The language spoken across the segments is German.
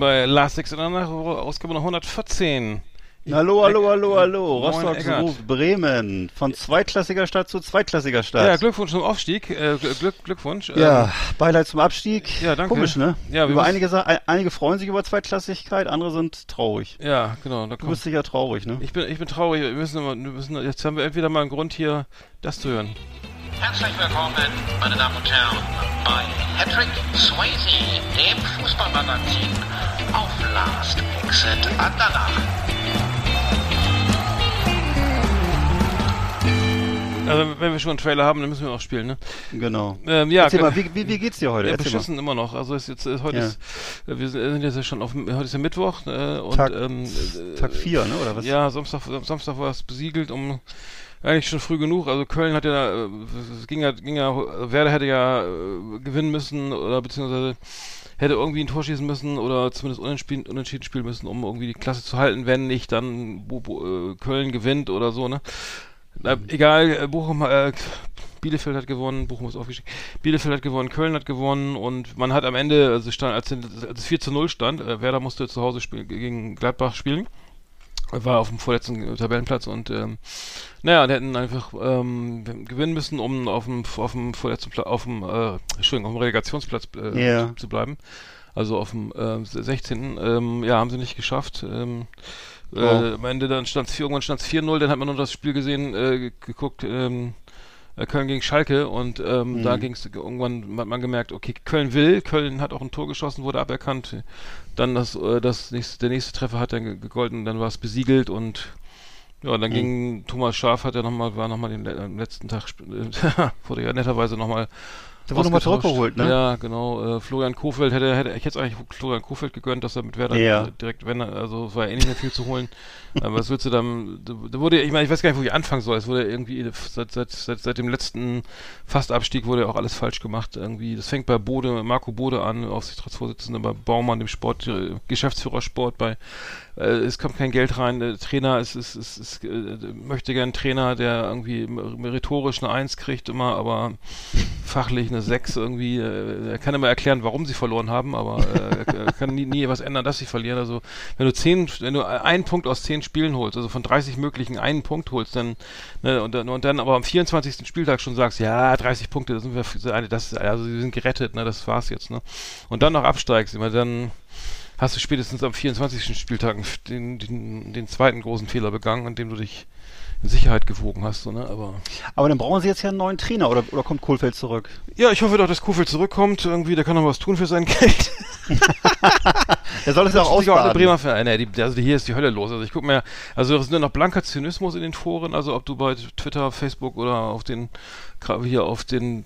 Bei Last Exit Andernach, Ausgabe Nummer 114. Ich- Hallo, hallo, hallo, hallo. Rostock ruft Bremen. Von zweitklassiger Stadt zu zweitklassiger Stadt. Ja, Glückwunsch zum Aufstieg. Äh, Gl- Glück, Glückwunsch. Ja, Ähm, Beileid zum Abstieg. Ja, danke. Komisch, ne? Ja, über einige, einige freuen sich über Zweitklassigkeit, andere sind traurig. ja, genau. Da Du bist sicher traurig, ne? Ich bin, ich bin traurig. Wir müssen, wir müssen, jetzt haben wir entweder mal einen Grund hier, das zu hören. Herzlich willkommen, meine Damen und Herren, bei Patrick Swayze, dem Fußballmagazin auf Last Exit Andernach. Also, wenn wir schon einen Trailer haben, dann müssen wir auch spielen, ne? Genau. Ähm, ja, Erzähl mal, wie, wie, wie geht's dir heute? Ja, Erzähl beschissen immer noch. Also ist jetzt ist, heute Ja. ist, äh, wir sind jetzt ja schon auf heute ist ja Mittwoch äh, und Tag- ähm, mal. äh, Tag 4, ne? Oder was? Ja, Samstag, Samstag war es besiegelt um eigentlich schon früh genug. Also Köln hat ja, äh, es ging ja, ging ja, Werder hätte ja äh, gewinnen müssen oder beziehungsweise hätte irgendwie ein Tor schießen müssen oder zumindest unentschieden, unentschieden spielen müssen, um irgendwie die Klasse zu halten, wenn nicht dann Bo, Bo, äh, Köln gewinnt oder so, ne? Na, egal, äh, Bochum, äh, Bielefeld hat gewonnen, Bochum ist aufgestiegen. Bielefeld hat gewonnen, Köln hat gewonnen und man hat am Ende, also stand, als, als es 4 zu 0 stand, äh, Werder musste zu Hause spielen, gegen Gladbach spielen war auf dem vorletzten Tabellenplatz und ähm, naja, die hätten einfach ähm, gewinnen müssen, um auf dem auf dem vorletzten Platz, auf dem äh, Entschuldigung, auf dem Relegationsplatz äh, Ja. zu, bleiben. Also auf dem äh, 16. Ähm, ja, haben sie nicht geschafft. Ähm, äh, Oh. am Ende dann stand es irgendwann stand es 4-0, dann hat man nur das Spiel gesehen, äh, ge- geguckt, ähm, äh, Köln gegen Schalke und ähm, da ging es irgendwann hat man gemerkt, okay, Köln will, Köln hat auch ein Tor geschossen, wurde aberkannt. Dann das, äh, das nächste, der nächste Treffer hat dann ge- gegolten, dann war es besiegelt und ja, dann ging Thomas Schaf hat ja nochmal, war nochmal den am letzten Tag, äh, wurde ja netterweise nochmal Der wurde nochmal zurückgeholt, ne? Ja, genau. Äh, Florian Kofeld hätte, hätte ich jetzt eigentlich Florian Kofeld gegönnt, dass er mit Werder Ja. direkt, wenn er, also es war ja eh nicht mehr viel zu holen. Aber was willst du dann, da da wurde, ich meine, ich weiß gar nicht, wo ich anfangen soll. Es wurde irgendwie seit, seit, seit, seit dem letzten Fastabstieg wurde ja auch alles falsch gemacht. Irgendwie, das fängt bei Bode, Marco Bode an, Aufsichtsratsvorsitzender bei Baumann, dem Sport, äh, Geschäftsführer Sport, bei äh, es kommt kein Geld rein. Der Trainer ist, ist, ist, ist äh, möchte gern einen Trainer, der irgendwie meritorisch eine Eins kriegt immer, aber fachlich eine 6 irgendwie. Äh, er kann immer erklären, warum sie verloren haben, aber äh, er kann nie, nie was ändern, dass sie verlieren. Also wenn du zehn, wenn du einen Punkt aus zehn Spielen holst, also von 30 möglichen einen Punkt holst, dann ne, und, dann und dann aber am 24. Spieltag schon sagst, ja 30 Punkte, das sind wir, das, also sie sind gerettet, ne, das war's jetzt, ne, und dann noch absteigst, immer dann hast du spätestens am 24. Spieltag den, den, den zweiten großen Fehler begangen, an dem du dich in Sicherheit gewogen hast, so, ne, aber Aber dann brauchen sie jetzt ja einen neuen Trainer oder, oder kommt Kohlfeld zurück? ja, ich hoffe doch, dass Kofeld zurückkommt. Irgendwie, der kann noch was tun für sein Geld. Der soll es ja auch Sicher auch ausbaden. Bremer Fan. Nee, die, also hier ist die Hölle los. Also ich guck mir, also es ist nur noch blanker Zynismus in den Foren. Also ob du bei Twitter, Facebook oder auf den, hier auf den,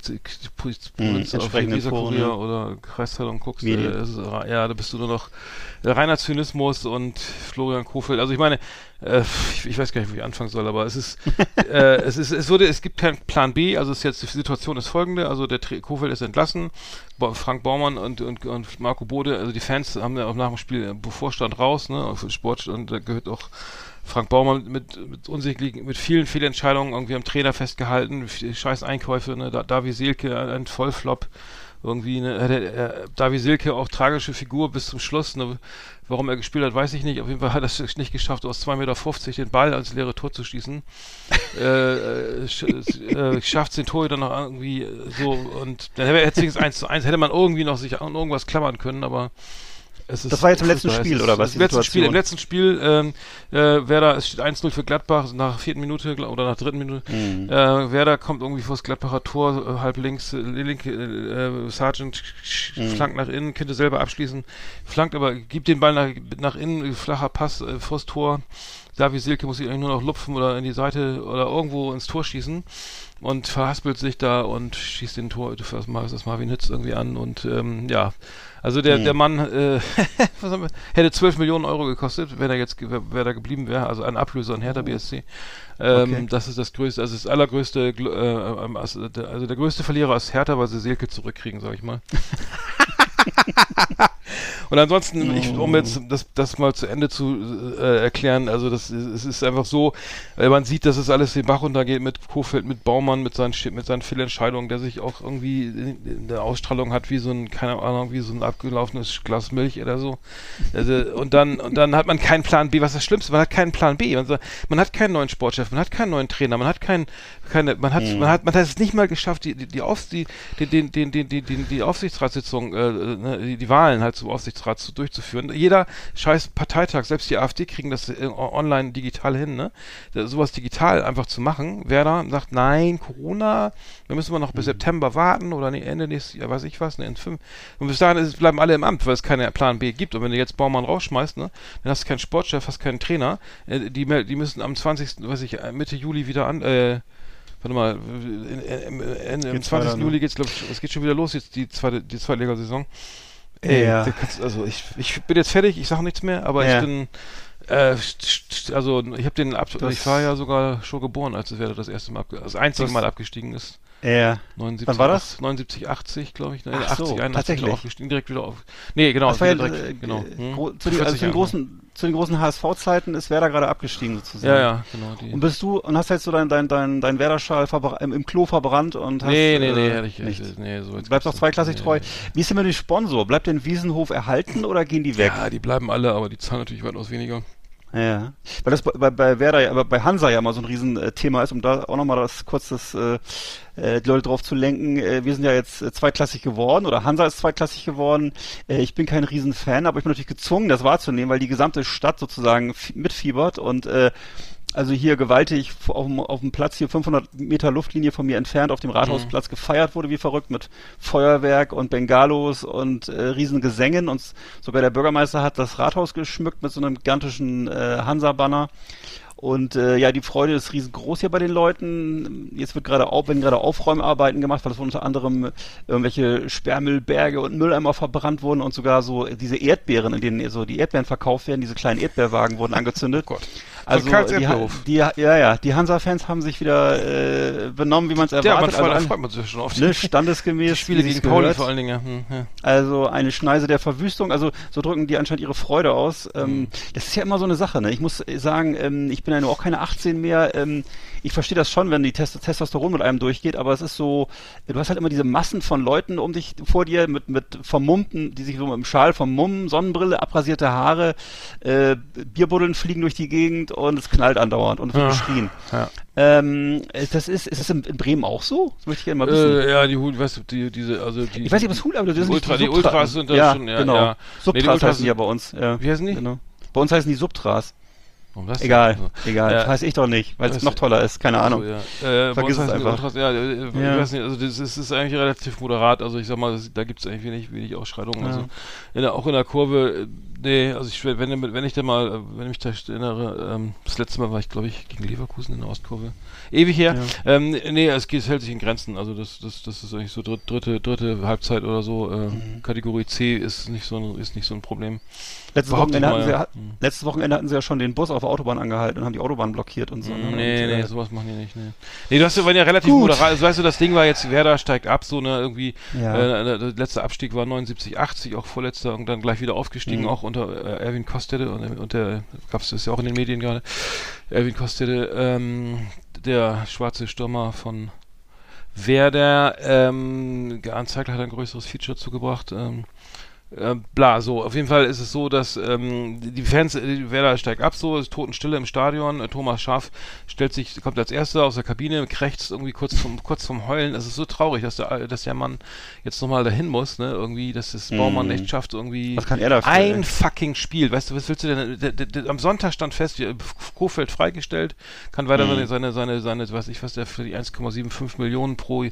Provinz- Mhm, auf den Kurier oder Kreiszeitung guckst, äh, ist, ra- ja, da bist du nur noch reiner Zynismus und Florian Kofeld. Also ich meine, äh, ich, ich weiß gar nicht, wo ich anfangen soll, aber es ist, äh, es ist, es wurde, es gibt keinen Plan B, also es ist jetzt, die Situation ist folgende, also der Kofeld ist entlassen, Frank Baumann und, und, und Marco Bode, also die Fans haben ja auch nach dem Spiel äh, Bevorstand raus, ne, auf den Sport, und da gehört auch Frank Baumann mit, mit unsichtlichen, mit vielen Fehlentscheidungen irgendwie am Trainer festgehalten, scheiß Einkäufe, ne, da, Davi Silke, ein Vollflop, irgendwie, ne, äh, der, äh, Davi Silke auch tragische Figur bis zum Schluss, ne, warum er gespielt hat, weiß ich nicht, auf jeden Fall hat er es nicht geschafft, aus 2,50 Meter den Ball ans leere Tor zu schießen, äh, sch, äh, schafft den Tor dann noch irgendwie so, und dann hätte es wenigstens 1 zu 1, hätte man irgendwie noch sich an irgendwas klammern können, aber es Das war jetzt im letzten. Spiel, ist- oder was, Im letzten Spiel, im letzten Spiel, ähm, äh, Werder, es steht 1-0 für Gladbach nach vierten Minute oder nach dritten Minute. Mhm. Äh, Werder kommt irgendwie vor das Gladbacher Tor, äh, halb links, äh, linke, äh, Sargent sch- Mhm. flankt nach innen, könnte selber abschließen, flankt aber, gibt den Ball nach, nach innen, flacher Pass äh, vors Tor. Davi Silke muss sich eigentlich nur noch lupfen oder in die Seite oder irgendwo ins Tor schießen und verhaspelt sich da und schießt den Tor, das das Marvin Hitz irgendwie an und ähm, ja, also der, Hm. der Mann äh, wir, hätte 12 Millionen Euro gekostet, wenn er jetzt wer da geblieben wäre, also ein Ablöser an Hertha BSC. Ähm, Okay. Das ist das größte, also das allergrößte, äh, ähm, also der, also der größte Verlierer ist Hertha, weil sie Silke zurückkriegen, sag ich mal. Und ansonsten, ich, um jetzt das, das mal zu Ende zu äh, erklären, also das ist- es ist einfach so, äh, man sieht, dass es alles den Bach runtergeht mit Kofeld, mit Baumann, mit seinen, mit seinen Fehlentscheidungen, der sich auch irgendwie in, in der Ausstrahlung hat wie so ein, keine Ahnung, wie so ein abgelaufenes Glas Milch oder so. Also, und dann, und dann hat man keinen Plan B, was das Schlimmste, man hat keinen Plan B. Man hat keinen neuen Sportchef, man hat keinen neuen Trainer, man hat keinen, keine, man hat, man hat, man hat es nicht mal geschafft, die, die, die, Aufs, die, die, den, den, die, die, die Aufsichtsratssitzung, äh, ne, die, die Wahlen halt zum Aufsichtsrat zu, durchzuführen. Jeder scheiß Parteitag, selbst die AfD kriegen das äh, online digital hin, ne? Da, sowas digital einfach zu machen. Werder sagt, nein, Corona, da müssen wir noch bis September warten oder nee, Ende nächstes Jahr, weiß ich was, ne, in fünf. Und bis dahin ist, bleiben alle im Amt, weil es keine Plan B gibt. Und wenn du jetzt Baumann rausschmeißt, ne, dann hast du keinen Sportchef, hast keinen Trainer. Äh, die, die müssen am 20., weiß ich, äh, Mitte Juli wieder an, äh, Warte mal, im Geht's 20. weiter, ne? Juli geht's, glaube ich, es geht schon wieder los, jetzt die zweite, die Zweitligasaison. Ey, Ja. also ich, ich bin jetzt fertig, ich sage nichts mehr, aber Ja. ich bin, äh, also ich habe den, ab, Das- ich war ja sogar schon geboren, als es Werder das erste Mal, das einzige Mal abgestiegen ist. Ja. 79, Wann war das? 79, 80, glaube ich. Ne? Ach so, 80, 81 tatsächlich. aufgestiegen, direkt wieder auf. Nee, genau, Das war ja, wieder äh, direkt, genau. äh, Hm? zu, den, 40 also zu, den Jahre. großen, zu den großen HSV-Zeiten ist Werder gerade abgestiegen sozusagen. Ja, ja, genau. Die. Und bist du und hast jetzt so dein dein dein dein Werder-Schal im, im Klo verbrannt und hast nee, nee, nee, äh, ich, nicht. nee, so jetzt Bleibst auch zweiklassig nee, treu. nee. Wie ist denn mit dem Sponsor? Bleibt denn Wiesenhof erhalten oder gehen die weg? Ja, die bleiben alle, aber die zahlen natürlich weitaus weniger. Ja, weil das bei, bei Werder, aber bei Hansa ja immer so ein Riesenthema ist, um da auch nochmal das kurz das, äh, äh, die Leute drauf zu lenken. Äh, wir sind ja jetzt äh, zweitklassig geworden oder Hansa ist zweitklassig geworden. Äh, ich bin kein Riesenfan, aber ich bin natürlich gezwungen, das wahrzunehmen, weil die gesamte Stadt sozusagen mitfiebert und äh, also hier gewaltig auf dem, auf dem Platz hier 500 Meter Luftlinie von mir entfernt auf dem Rathausplatz gefeiert wurde wie verrückt mit Feuerwerk und Bengalos und äh, riesen Gesängen und sogar der Bürgermeister hat das Rathaus geschmückt mit so einem gigantischen äh, Hansa-Banner. Und äh, ja, die Freude ist riesengroß hier bei den Leuten. Jetzt wird gerade auf, werden gerade Aufräumarbeiten gemacht, weil es unter anderem irgendwelche Sperrmüllberge und Mülleimer verbrannt wurden und sogar so diese Erdbeeren, in denen so die Erdbeeren verkauft werden, diese kleinen Erdbeerwagen wurden angezündet. Gott. Also Karls die, die, ja, ja, die Hansa-Fans haben sich wieder äh, benommen, wie man es Ja, man erwartet. freut, also freut man sich ja schon auf ne, standesgemäß. Spiele gegen Pauli vor allen Dingen. Ja. Hm, ja. Also eine Schneise der Verwüstung, also so drücken die anscheinend ihre Freude aus. Ähm, das ist ja immer so eine Sache, ne? Ich muss sagen, ähm, ich bin ja nur auch keine 18 mehr. Ähm, ich verstehe das schon, wenn die Test Testosteron mit einem durchgeht, aber es ist so, du hast halt immer diese Massen von Leuten um dich vor dir mit, mit vermummten, die sich so mit dem Schal vermummen, Sonnenbrille, abrasierte Haare, äh, Bierbuddeln fliegen durch die Gegend und es knallt andauernd und es wird Ja. geschrien. Ja. Ähm, ist das ist, ist das in, Bremen auch so? Das möchte ich gerne mal wissen. Äh, ja, die Hul, weißt du, die, diese, also die. Ich weiß nicht, es Hul, aber das die Ultra, nicht die Ultras sind da ja, schon, ja, genau. ja. Subtras Nee, die heißen die ja bei uns. Ja. Wie heißen die? Genau. Bei uns heißen die Subtras. Warum das? Egal, Also, egal. Ja. Das heiß ich doch nicht, weil es Weiß noch toller ist. Keine Ahnung. So, ja. äh, Vergiss es die einfach. Ultras, ja, äh, ich weiß nicht, also das ist, ist eigentlich relativ moderat, also ich sag mal, das, da gibt es eigentlich wenig, wenig Ausschreitungen. Also in der, auch in der Kurve, äh, nee, also ich wenn, wenn ich da mal, äh, wenn ich mich da erinnere, ähm, das letzte Mal war ich, glaube ich, gegen Leverkusen in der Ostkurve. Ewig her. Ähm, nee, es geht, es hält sich in Grenzen. Also das, das, das ist eigentlich so dritt, dritte, dritte Halbzeit oder so. Äh, Mhm. Kategorie C ist nicht so ein, ist nicht so ein Problem. Letztes Wochenende, ich hatten sie, mal, ja. ja. Hm. letztes Wochenende hatten sie ja schon den Bus auf der Autobahn angehalten und haben die Autobahn blockiert und so. ne? Nee, und, nee, äh, sowas machen die nicht. Nee, nee du hast ja, waren ja relativ Gut. moderat. Also, weißt du, das Ding war jetzt, Werder steigt ab, so ne, irgendwie. Ja. Äh, der letzte Abstieg war 79, 80, auch vorletzter und dann gleich wieder aufgestiegen, Mhm. auch unter äh, Erwin Kostede und, und der gab's das ja auch in den Medien gerade. Erwin Kostede, ähm, der schwarze Stürmer von Werder, ähm, Arndt Zeigler hat ein größeres Feature zugebracht. Ähm, äh, bla, so. Auf jeden Fall ist es so, dass ähm, die Fans, äh, die Werder steigt ab, so, ist Totenstille im Stadion. Äh, Thomas Schaaf stellt sich, kommt als Erster aus der Kabine, krächzt irgendwie kurz vom, kurz vom Heulen. Es ist so traurig, dass der, dass der Mann jetzt nochmal dahin muss, ne? Irgendwie, dass das Baumann echt schafft, irgendwie Mhm. Was kann er dafür, ein ey? fucking Spiel. Weißt du, was willst du denn? Der, der, der, am Sonntag stand fest, Kofeld freigestellt, kann weiter Mhm. seine, seine, seine, seine, weiß ich was, der für die 1,75 Millionen pro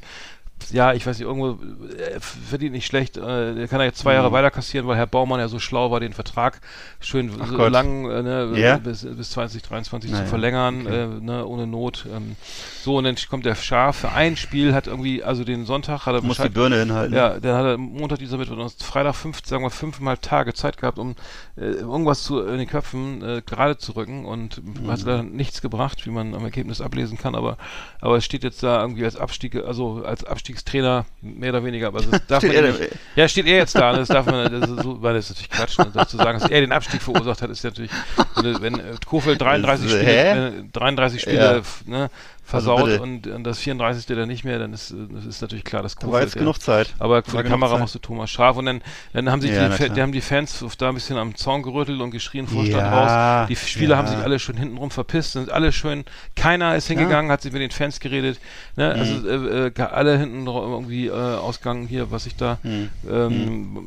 ja, ich weiß nicht, irgendwo äh, verdient nicht schlecht. Äh, der kann jetzt zwei Jahre weiter kassieren, weil Herr Baumann ja so schlau war, den Vertrag schön so Gott. lang äh, ne, Ja? bis, bis 2023 zu Naja, verlängern, äh, ne, ohne Not. Ähm, so, und dann kommt der Schaf für ein Spiel, hat irgendwie, also den Sonntag hat er muss die Birne hinhalten. ja, dann hat er Montag, dieser Mittwoch, und Freitag fünf, sagen wir fünfeinhalb Tage Zeit gehabt, um äh, irgendwas zu, in den Köpfen äh, gerade zu rücken und Mhm. hat leider nichts gebracht, wie man am Ergebnis ablesen kann, aber aber es steht jetzt da irgendwie als Abstieg, also als Abstiegstrainer mehr oder weniger, aber das darf man er nicht, ja, steht er jetzt da, und das darf man, das ist so, weil das ist natürlich Quatsch, ne, dazu sagen, dass er den Abstieg verursacht hat, ist natürlich, wenn, wenn äh, Kofeld 33 Das- Spiele, wenn, 33 Spiele, Ja. ne, versaut bitte. und, und das 34. dann nicht mehr, dann ist, das ist natürlich klar, dass Da war jetzt ja- genug Zeit. aber die genug Kamera Zeit. machst du Thomas Scharf und dann, dann haben sich Ja, die, die, haben die Fans da ein bisschen am Zaun gerüttelt und geschrien, Vorstand Ja, raus. Die Spieler ja. haben sich alle schon hintenrum verpisst, sind alle schön, keiner ist hingegangen, hat sich mit den Fans geredet, ne? also Mhm. äh, äh, alle hinten irgendwie äh, ausgegangen hier, was ich da, Mhm. ähm,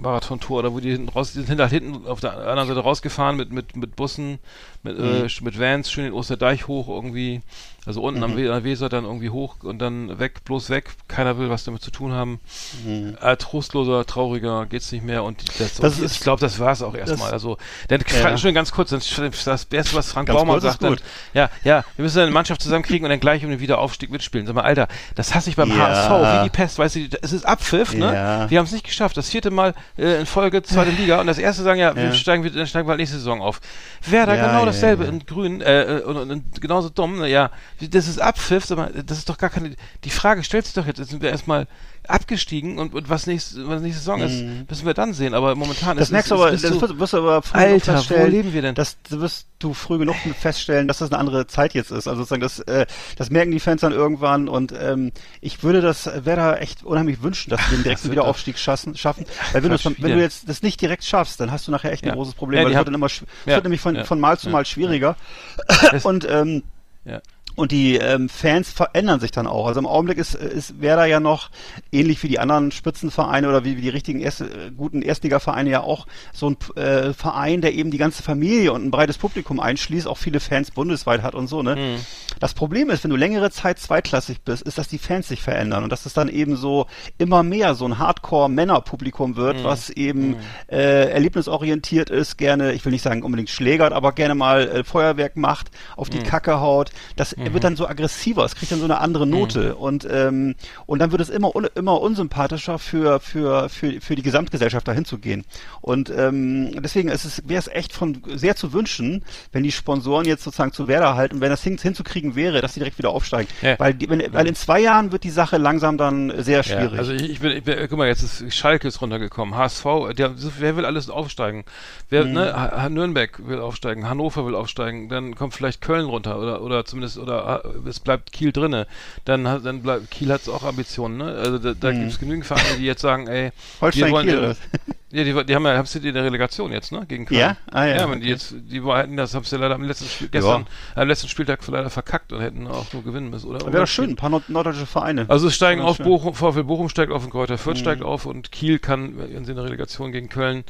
Marathon-Tour oder wo die hinten raus, die sind halt hinten auf der anderen Seite rausgefahren mit, mit, mit Bussen, mit, Mhm. äh, mit Vans, schön den Osterdeich hoch irgendwie, also unten Mhm. am We- Weser dann irgendwie hoch und dann weg, bloß weg, keiner will was damit zu tun haben. Mhm. Äh, trostloser, trauriger, geht's nicht mehr und das, Das und ist- ich glaube, das war's auch erstmal. das- Also, dann Ja. schon ganz kurz, dann das Erste, was Frank Ganz Baumann sagt, dann, ja, ja, wir müssen eine Mannschaft zusammenkriegen und dann gleich um den Wiederaufstieg mitspielen. Sag mal, Alter, das hasse ich beim Ja. HSV, wie die Pest, weißt du, es ist Abpfiff, ne? Ja. Wir haben es nicht geschafft, das vierte Mal äh, in Folge zweite Liga und das erste sagen ja, wir Ja. steigen, wir- dann steigen wir halt nächste Saison auf. Werder Ja, genau ja, dasselbe in Grün äh, und, und, und genauso dumm, ja, das ist Abpfiff, mal, das ist doch gar keine, die Frage stellt sich doch jetzt, jetzt sind wir erstmal abgestiegen und, und was, nächste, was nächste Saison ist, müssen wir dann sehen, aber momentan Mhm. Das ist merkst du ist- aber, ist das so- wirst, du aber früh genug Alter, wo feststellen, leben wir denn? Das wirst du früh genug feststellen, dass das eine andere Zeit jetzt ist. Also sozusagen, das, äh, das merken die Fans dann irgendwann und ähm, ich würde das Werder echt unheimlich wünschen, dass sie den direkten Wiederaufstieg schaffen, schaffen. Weil wenn, du Quatsch, das, wie wenn du jetzt das nicht direkt schaffst, dann hast du nachher echt ein Ja. großes Problem, Ja, weil es wird dann immer, es Ja. wird nämlich von, von Mal zu. Mal schwieriger. Es- und ähm, ja. Und die ähm, Fans verändern sich dann auch. Also im Augenblick ist, ist Werder ja noch ähnlich wie die anderen Spitzenvereine oder wie, wie die richtigen erste, äh, guten Erstligavereine ja auch so ein äh, Verein, der eben die ganze Familie und ein breites Publikum einschließt, auch viele Fans bundesweit hat und so. Ne? Mhm. Das Problem ist, wenn du längere Zeit zweitklassig bist, ist, dass die Fans sich verändern und dass es dann eben so immer mehr so ein Hardcore-Männerpublikum wird, Mhm. was eben äh, erlebnisorientiert ist, gerne, ich will nicht sagen unbedingt schlägert, aber gerne mal äh, Feuerwerk macht, auf Mhm. die Kacke haut. Das wird dann so aggressiver, es kriegt dann so eine andere Mhm. Note und ähm, und dann wird es immer immer unsympathischer für für für für die Gesamtgesellschaft dahin zu gehen. Und ähm, deswegen ist es wäre es echt von sehr zu wünschen, wenn die Sponsoren jetzt sozusagen zu Werder halten, wenn das hin, hinzukriegen wäre, dass sie direkt wieder aufsteigen, Ja. weil die, wenn, weil in zwei Jahren wird die Sache langsam dann sehr schwierig. Ja, also ich, ich bin, ich bin, guck mal, jetzt ist Schalke ist runtergekommen, HSV, der, wer will alles aufsteigen? Wer, Mhm. ne, Nürnberg will aufsteigen, Hannover will aufsteigen, dann kommt vielleicht Köln runter oder oder zumindest oder äh, es bleibt Kiel drinne. Dann hat, dann bleibt Kiel hat auch Ambitionen, ne? Also da, da gibt es genügend Vereine, die jetzt sagen, ey, Mhm. Holstein wir wollen Kiel, ja, die, die haben ja, die in der Relegation jetzt, ne? Gegen Köln. Ja? Ah, ja, Ja, wenn die okay. jetzt, die hätten das, hab's ja leider am letzten Spiel, gestern, am letzten Spieltag leider verkackt und hätten auch nur gewinnen müssen, oder? Wäre doch schön, ein paar nord norddeutsche Vereine. Also es steigen auf. Bochum, VfL Bochum steigt auf und Kräuter Mhm. Fürth steigt auf und Kiel kann, wenn sie in der Relegation gegen Köln,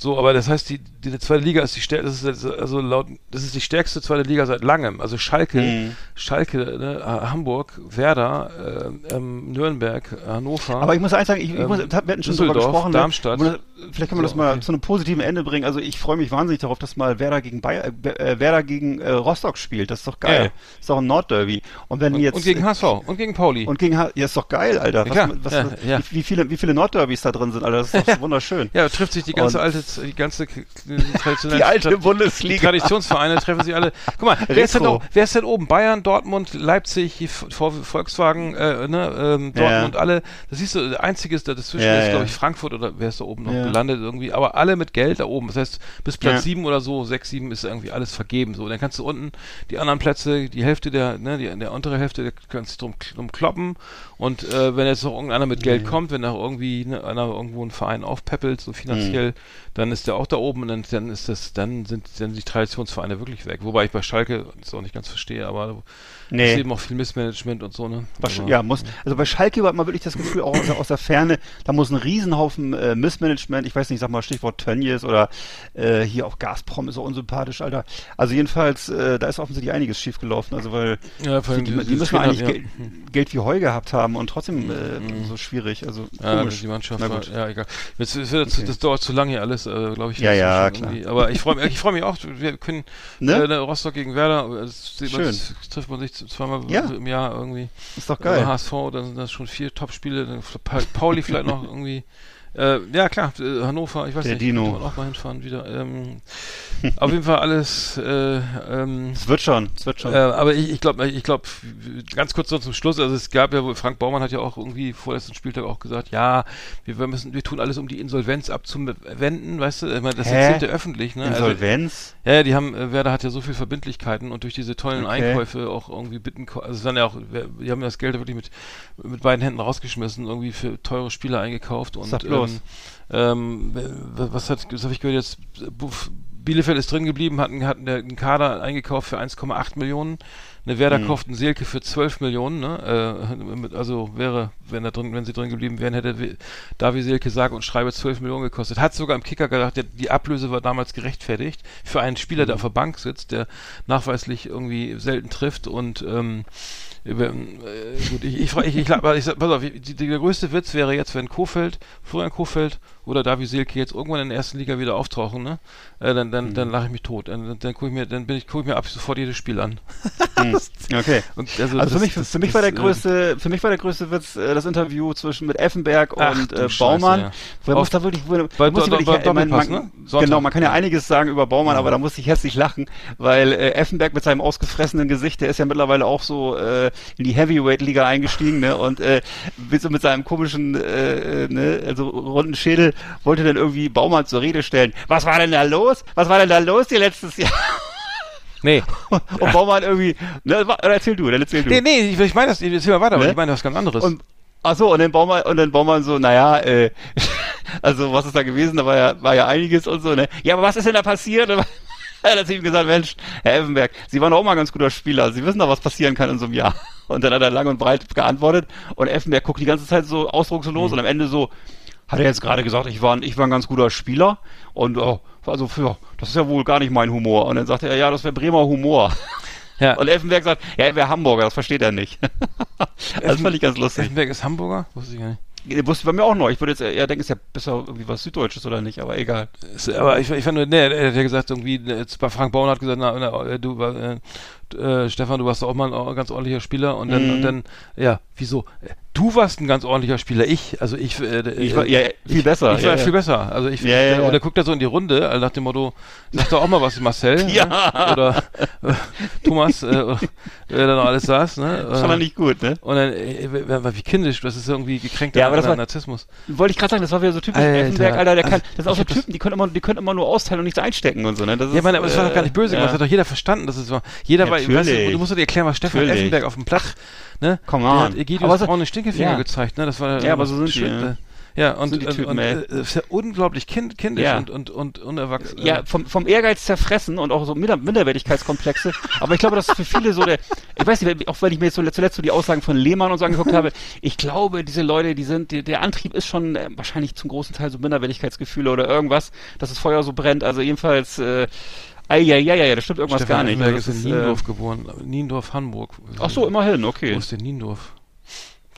so, aber das heißt, die, die zweite Liga ist die stärkste, das ist also laut, das ist die stärkste zweite Liga seit langem. Also Schalke, Mhm. Schalke, ne, Hamburg, Werder, äh, ähm, Nürnberg, Hannover. Aber ich muss eins sagen, ich, ich Ähm, muss, wir hatten schon drüber gesprochen. ne? Darmstadt. Muss- Vielleicht können wir So, das mal okay. zu einem positiven Ende bringen. Also ich freue mich wahnsinnig darauf, dass mal Werder gegen Bayer, äh, äh, Werder gegen äh, Rostock spielt. Das ist doch geil. Ja. Ist doch ein Nordderby. Und wenn und, jetzt und gegen HSV und gegen Pauli. und gegen H ja, ist doch geil, Alter. Ja, klar. was, Ja, ja. Wie, wie viele wie viele Nordderbys da drin sind, Alter. Das ist doch wunderschön. ja, trifft sich die ganze Und- alte die ganze die traditionellen Die alte Bundesliga. Traditionsvereine treffen sich alle. Guck mal, wer ist, denn, wer ist denn oben? Bayern, Dortmund, Leipzig, Volkswagen, äh, ne, ähm, Dortmund, Ja. alle. Das siehst du, der einzige ist, da dazwischen Ja, ist, ja. glaube ich, Frankfurt oder wer ist da oben noch gelandet irgendwie. Aber alle mit Geld da oben. Das heißt, bis Platz Ja. sieben oder so, sechs, sieben ist irgendwie alles vergeben. So, dann kannst du unten die anderen Plätze, die Hälfte der, ne, die, der untere Hälfte, da kannst du drum, drum kloppen. Und äh, wenn jetzt noch irgendeiner mit Geld kommt, wenn da irgendwie ne, einer irgendwo einen Verein aufpeppelt, so finanziell, dann ist der auch da oben und dann, dann ist das, dann sind dann die Traditionsvereine wirklich weg. Wobei ich bei Schalke das auch nicht ganz verstehe, aber Nee. ist eben auch viel Missmanagement und so, ne? Was, Aber- ja, muss, also bei Schalke hat man wirklich das Gefühl, auch aus der, aus der Ferne, da muss ein Riesenhaufen äh, Missmanagement, ich weiß nicht, sag mal Stichwort Tönnies oder äh, hier auch Gazprom ist so unsympathisch, Alter. Also jedenfalls, äh, da ist offensichtlich einiges schiefgelaufen, also weil Ja, die, die, die müssen eigentlich Kinder- Geld, Geld wie Heu gehabt haben und trotzdem äh, so schwierig, also Ja, komisch. die Mannschaft Na war, ja, egal. Jetzt, wird, Okay. Das dauert zu lange hier alles, äh, glaube ich. Ja, Das ja, klar. Aber ich freue mich, ich freue mich auch. Wir können Ne? äh, ne, Rostock gegen Werder. Das man, Schön. das trifft man sich zweimal Ja. im Jahr irgendwie. Ist doch Geil. HSV, dann sind das schon vier Top-Spiele. Dann Pa- Pauli vielleicht noch irgendwie. Äh, ja klar, äh, Hannover, ich weiß Der nicht, Dino. könnte man auch mal hinfahren wieder. Ähm, auf jeden Fall alles. Äh, ähm, Es wird schon, es wird schon. äh, aber ich, ich glaube, ich glaube, ganz kurz noch zum Schluss, also es gab ja Frank Baumann hat ja auch irgendwie vorletzten Spieltag auch gesagt, ja, wir, wir müssen, wir tun alles, um die Insolvenz abzuwenden, weißt du, ich meine, das erzählt er öffentlich, ne? Also, Insolvenz? ja, ja, die haben, äh, Werder hat ja so viel Verbindlichkeiten und durch diese tollen Okay. Einkäufe auch irgendwie bitten, also waren ja auch, die haben das Geld wirklich mit, mit beiden Händen rausgeschmissen, irgendwie für teure Spieler eingekauft und Bloß. ähm, was hat, das habe ich gehört jetzt, Bielefeld ist drin geblieben, hatten der, einen Kader eingekauft für 1,8 Millionen. Eine Werder Mhm. kauft einen Selke für 12 Millionen, ne? Äh, also wäre, wenn er drin, wenn sie drin geblieben wären, hätte Davi Selke sage und schreibe 12 Millionen gekostet. Hat sogar im Kicker gedacht, der, die Ablöse war damals gerechtfertigt für einen Spieler, der auf der Bank sitzt, der nachweislich irgendwie selten trifft und ähm, äh, gut, ich, ich, ich, ich, aber ich pass auf, die, der größte Witz wäre jetzt, wenn Kofeld, Florian Kofeld oder Davi Selke jetzt irgendwann in der ersten Liga wieder auftauchen, ne? Äh, dann dann, dann lache ich mich tot. Dann, dann, gucke ich mir, dann bin ich, gucke ich mir ab sofort jedes Spiel an. Hm. Okay. Und Also das- für mich, das- für mich war der äh, größte, für mich war der größte Witz äh, das Interview zwischen mit Effenberg Ach, und äh, Scheiße, Baumann. ja. Wo er Auf- muss da wirklich, bei muss ich wirklich, bei ich meine, Doppelpass, man, ne? Genau, man kann ja einiges sagen über Baumann, Ja. aber da muss ich hässlich lachen, weil äh, Effenberg mit seinem ausgefressenen Gesicht, der ist ja mittlerweile auch so äh, in die Heavyweight-Liga eingestiegen, ne? Und äh, mit, so mit seinem komischen, äh, äh, ne, also runden Schädel wollte dann irgendwie Baumann zur Rede stellen. Was war denn da los? Was war denn da los hier letztes Jahr? Nee. Und Baumann irgendwie, ne, erzähl du, dann erzähl du. Nee, nee, ich, ich meine das, ich erzähl mal weiter, aber Ne? ich meine was ganz anderes. Und ach so, und dann Baumann und dann Baumann so, naja, äh, also was ist da gewesen? Da war ja war ja einiges und so, ne? Ja, aber was ist denn da passiert? Er hat zu ihm gesagt, Mensch, Herr Effenberg, Sie waren doch auch mal ein ganz guter Spieler. Sie wissen doch, was passieren kann in so einem Jahr. Und dann hat er lang und breit geantwortet und Effenberg guckt die ganze Zeit so ausdruckslos und am Ende so, hat er jetzt gerade gesagt, ich war, ein- ich war ein ganz guter Spieler und oh, also für, das ist ja wohl gar nicht mein Humor. Und dann sagte er, ja, das wäre Bremer Humor. ja. Und Effenberg sagt, ja, er wäre Hamburger, das versteht er nicht. das fand ich ganz lustig. Effenberg ist Hamburger? Wusste ich gar nicht. Nee, Wusste bei mir auch noch. Ich würde jetzt eher denken, ist ja besser irgendwie was Süddeutsches oder nicht, aber egal. Aber ich, ich fand nur, nee, er hat ja gesagt, irgendwie, bei Frank Bauern hat gesagt, na, na äh, du, äh, äh, Stefan, du warst doch auch mal ein ganz ordentlicher Spieler und dann, Mhm. und dann, ja, wieso? Äh, Du warst ein ganz ordentlicher Spieler, ich, also ich, äh, Ich war, ja, viel besser. Ich war ja, viel besser. Also ich, Ja, ja, und er guckt da so in die Runde, also nach dem Motto, sag doch auch mal was, Marcel. Ja. Ne? Oder äh, Thomas, äh, wer da noch alles saß, ne? Das er nicht gut, ne? Und dann, äh, wie wie kindisch, das ist irgendwie gekränkter Ja, aber das war- Narzissmus. Wollte ich gerade sagen, das war wieder so typisch Alter. Effenberg, Alter, der kann, Also, das sind auch ich so das- Typen, die können immer, die können immer nur austeilen und nichts einstecken und so, ne? Das Ja, ist, meine, aber das war doch gar nicht böse äh, das hat doch jeder verstanden, dass es war. Jeder war, weißt du, Natürlich. du musst dir erklären, was Stefan. Effenberg auf dem Platz, ne? Der on. hat Egidius Aber so- braune Stinkefinger ja. gezeigt, ne? Das war Ja, aber so sind die, ja. ne? Ja, und, Sind die und, Typen, und ey. äh, ist ja unglaublich kind, kindisch Ja. und, und, und unerwachsen. Ja, vom, vom Ehrgeiz zerfressen und auch so Minder Minderwertigkeitskomplexe. Aber ich glaube, das ist für viele so der, ich weiß nicht, auch wenn ich mir jetzt so zuletzt so die Aussagen von Lehmann und so angeguckt habe, ich glaube, diese Leute, die sind, die, der Antrieb ist schon äh, wahrscheinlich zum großen Teil so Minderwertigkeitsgefühle oder irgendwas, dass das Feuer so brennt. Also jedenfalls, äh, ja, ja, ja, ja, das stimmt irgendwas Stefan gar nicht. Also ist in ist, äh, Niendorf geboren. Niendorf, Hamburg. Ach so, immerhin, Wo okay. ist denn Niendorf?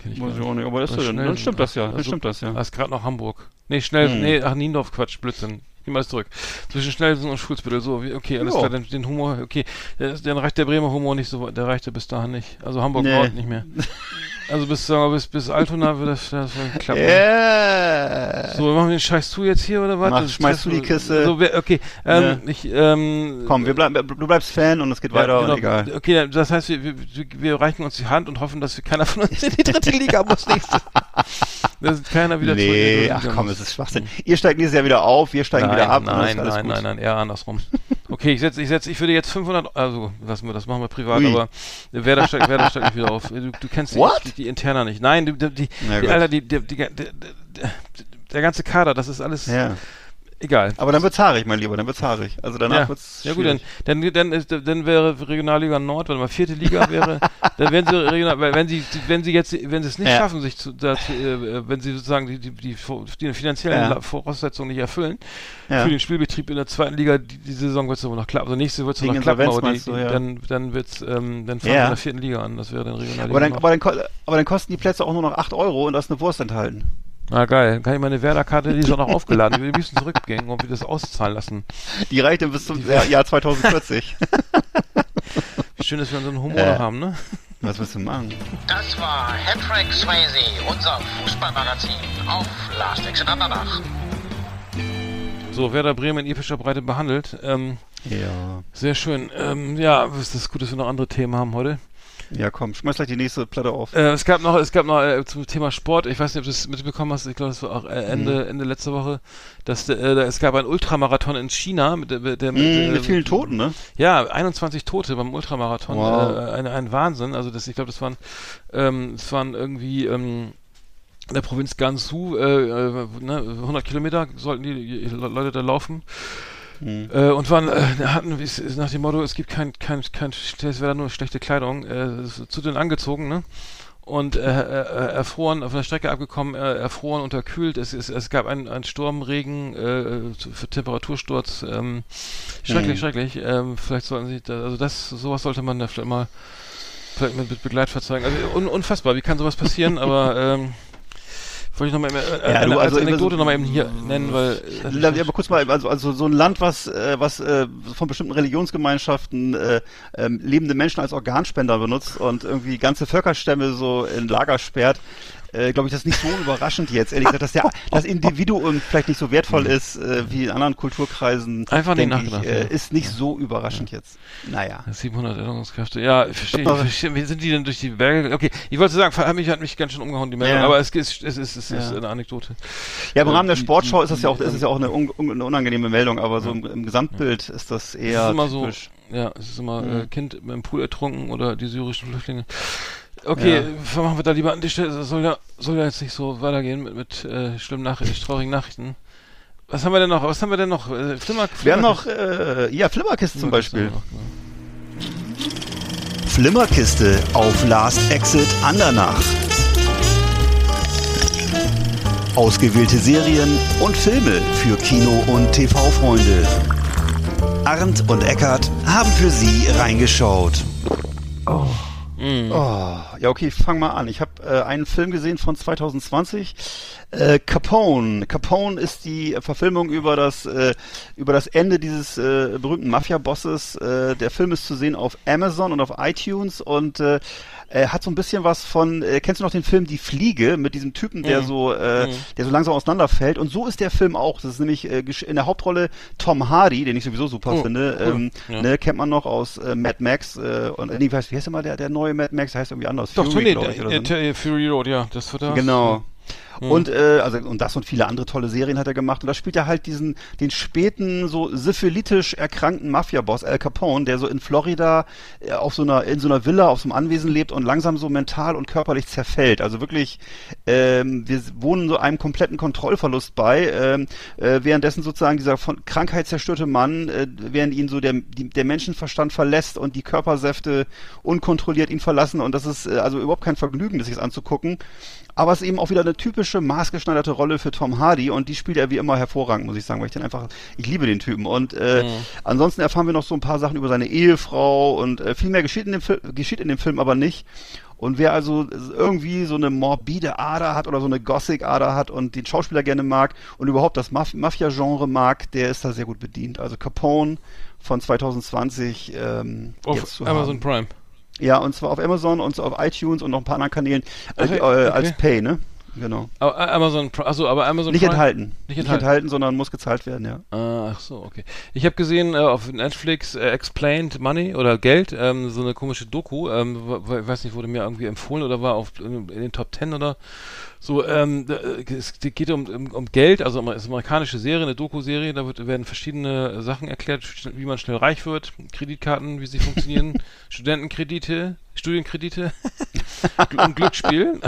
Kenn Weiß gar ich auch nicht, aber das ist, schnell- dann stimmt das ja, dann also- stimmt das ja. Ah, ist gerade noch Hamburg. Nee, schnell, Hm. nee, ach, Niendorf, Quatsch, Blödsinn. Geh mal zurück. Zwischen Schnellsen und Schulzbüttel, so, wie, okay, alles Ja. klar, den, den Humor, okay. Dann reicht der Bremer Humor nicht so, weit, der reichte bis dahin nicht. Also Hamburg Nee. Nicht mehr. Also bis, wir, bis, bis Altona wird das, das klappen. Yeah. So, wir machen den Scheiß zu jetzt hier oder was? Mach- schmeißt du die Kiste. So, okay, ähm, ich, ähm, Komm, wir bleiben, du bleibst Fan und es geht ja, weiter genau. und egal. Okay, das heißt, wir, wir, wir reichen uns die Hand und hoffen, dass wir keiner von uns in die dritte Liga muss nächstes. Dass keiner wieder zurück in die Nee, ach komm, es ist Schwachsinn. Ihr steigt nächstes Jahr wieder auf, wir steigen nein, wieder ab. Nein, nein, nein, nein, eher andersrum. Okay, ich setze, ich setze, ich würde jetzt 500, also lassen wir das machen wir privat, Ui. aber Werder steigt, Werder steigt nicht wieder auf. Du, du kennst die, die, die Interna nicht. Nein, die, die, die. Alter, die, der ganze Kader, das ist alles Ja. Egal. Aber dann wird's haarig, mein Lieber, dann wird's haarig. Also danach ja. wird's ja gut, dann, dann, dann, ist, dann wäre Regionalliga Nord, wenn mal vierte Liga wäre, dann wären sie regional, weil wenn sie, wenn sie jetzt, wenn sie es nicht Ja. schaffen, sich zu, dazu, äh, wenn sie sozusagen die, die, die, die finanziellen Ja. Voraussetzungen nicht erfüllen, für den Spielbetrieb in der zweiten Liga, die, die Saison wird es aber noch klappen, also nächste wird es Wegen noch klappen, aber die, du, dann, dann wird's, ähm, dann fangen wir in der vierten Liga an, das wäre dann Regionalliga Aber dann, Nord. aber, dann, aber dann kosten die Plätze auch nur noch 8 Euro und da ist eine Wurst enthalten. Na geil, dann kann ich meine Werder-Karte, die ist auch noch aufgeladen, die will ein bisschen zurückgehen und wir das auszahlen lassen. Die reicht dann bis zum Jahr, Jahr 2040. Wie schön, dass wir unseren Humor Äh. noch haben, ne? Was willst du machen? Das war Hattrick Swayze, unser Fußballmagazin auf Last Exit Andernach. So, Werder Bremen in epischer Breite behandelt. Ähm, Ja. sehr schön. Ähm, ja, es ist gut, dass wir noch andere Themen haben heute. Ja, komm, schmeiß gleich die nächste Platte auf. Äh, es gab noch, es gab noch äh, zum Thema Sport. Ich weiß nicht, ob du es mitbekommen hast. Ich glaube, das war auch äh, Ende, Mhm. Ende letzter Woche. Dass äh, es gab einen Ultramarathon in China mit, der- mit, der- mit, Mm, äh, mit vielen Toten, ne? Ja, 21 Tote beim Ultramarathon. Wow. Äh, ein, ein Wahnsinn. Also das, ich glaube, das waren, ähm, das waren irgendwie ähm, in der Provinz Gansu, äh, äh, ne, 100 Kilometer sollten die Leute da laufen. Mhm. Äh, und waren, äh, hatten, wie es ist nach dem Motto, es gibt kein, kein, kein, es wäre nur schlechte Kleidung, äh, zu dünn angezogen, ne? Und äh, äh, erfroren, auf der Strecke abgekommen, äh, erfroren, unterkühlt. Es, es, es gab einen, einen Sturm, Regen, äh, Temperatursturz. Ähm, schrecklich, Mhm. schrecklich. Ähm, vielleicht sollten sie, da, also das, sowas sollte man da vielleicht mal vielleicht mit, mit Begleitfahrzeugen. Also un, unfassbar, wie kann sowas passieren? aber ähm, wollte ich nochmal äh, Ja, eine, du, als also- Anekdote nochmal eben hier nennen, weil äh, das ist Ja, aber kurz mal, also, also so ein Land, was, äh, was äh, von bestimmten Religionsgemeinschaften äh, ähm, lebende Menschen als Organspender benutzt und irgendwie ganze Völkerstämme so in Lager sperrt, äh, glaube ich, das ist nicht so überraschend jetzt, ehrlich gesagt, dass der, das Individuum vielleicht nicht so wertvoll ist äh, wie in anderen Kulturkreisen. Einfach nicht denke ich, nachgedacht, äh, ist nicht so überraschend jetzt. Naja. 700 Erinnerungskräfte. Ja, verstehe. Ich verstehe. Wie sind die denn durch die Berge? Okay, ich wollte sagen, hat mich, hat mich ganz schön umgehauen, die Meldung, Ja. aber es ist, es ist, es ist Ja. eine Anekdote. Ja, im Rahmen der die- Sportschau ist das ja auch, ist es ja auch eine, un, un, eine unangenehme Meldung, aber so im, im Gesamtbild ist das eher ist immer so, typisch. ja, es ist immer Mhm. äh, Kind im Pool ertrunken oder die syrischen Flüchtlinge. Okay, Ja. machen wir da lieber an die Stelle. Das soll ja, soll ja jetzt nicht so weitergehen mit, mit äh, schlimmen Nachrichten, traurigen Nachrichten. Was haben wir denn noch? Was haben wir denn noch? Äh, Flimmer, Wir haben noch, äh, ja, Flimmerkiste zum Beispiel. Flimmerkiste auf Last Exit Andernach. Ausgewählte Serien und Filme für Kino- und TV-Freunde. Arndt und Eckart haben für Sie reingeschaut. Mhm. Oh, ja, okay, fang mal an. Ich habe äh, einen Film gesehen von 2020. Äh, Capone. Capone ist die Verfilmung über das äh, über das Ende dieses äh, berühmten Mafia-Bosses. Äh, der Film ist zu sehen auf Amazon und auf iTunes und äh, er hat so ein bisschen was von. Äh, kennst du noch den Film Die Fliege mit diesem Typen, der Mhm. so Mhm. der so langsam auseinanderfällt? Und so ist der Film auch. Das ist nämlich in der Hauptrolle Tom Hardy, den ich sowieso super Oh, finde. cool. Ähm, Ja. ne, kennt man noch aus Mad Max und nee, wie heißt, wie heißt der mal der der neue Mad Max? Der heißt irgendwie anders. Doch, Fury, nee, ich, oder der, so, ne? der, Fury Road, ja, das wird da. Genau. Mhm. Und äh, also und das und viele andere tolle Serien hat er gemacht und da spielt er halt diesen den späten so syphilitisch erkrankten Mafia-Boss Al Capone, der so in Florida äh, auf so einer in so einer Villa auf so einem Anwesen lebt und langsam so mental und körperlich zerfällt. Also wirklich, ähm, wir wohnen so einem kompletten Kontrollverlust bei, ähm, äh, währenddessen sozusagen dieser von Krankheit zerstörte Mann, äh, während ihn so der die, der Menschenverstand verlässt und die Körpersäfte unkontrolliert ihn verlassen und das ist äh, also überhaupt kein Vergnügen, das sich anzugucken. Aber es ist eben auch wieder eine typische maßgeschneiderte Rolle für Tom Hardy und die spielt er wie immer hervorragend, muss ich sagen, weil ich den einfach, ich liebe den Typen. Und äh, ansonsten erfahren wir noch so ein paar Sachen über seine Ehefrau und äh, viel mehr geschieht in, dem Fil- geschieht in dem Film aber nicht. Und wer also irgendwie so eine morbide Ader hat oder so eine Gothic-Ader hat und den Schauspieler gerne mag und überhaupt das Maf Mafia-Genre mag, der ist da sehr gut bedient. Also Capone von 2020 ähm, Auf Amazon haben. Prime. Ja, und zwar auf Amazon und auf iTunes und noch ein paar anderen Kanälen äh, äh, okay. als Pay, ne? Genau. Aber äh, Amazon, achso, aber Amazon Nicht Prime- enthalten. Nicht enthalten. sondern muss gezahlt werden, ja. Ah, ach so, okay. Ich habe gesehen äh, auf Netflix äh, Explained Money oder Geld, ähm, so eine komische Doku, ähm, w- weiß nicht, wurde mir irgendwie empfohlen oder war auf in, in den Top Ten oder so. Ähm, äh, es geht um, um, um Geld, also es ist eine amerikanische Serie, eine Doku-Serie, da wird, werden verschiedene Sachen erklärt, wie man schnell reich wird, Kreditkarten, wie sie funktionieren, Studentenkredite, Studienkredite Und Glücksspiel.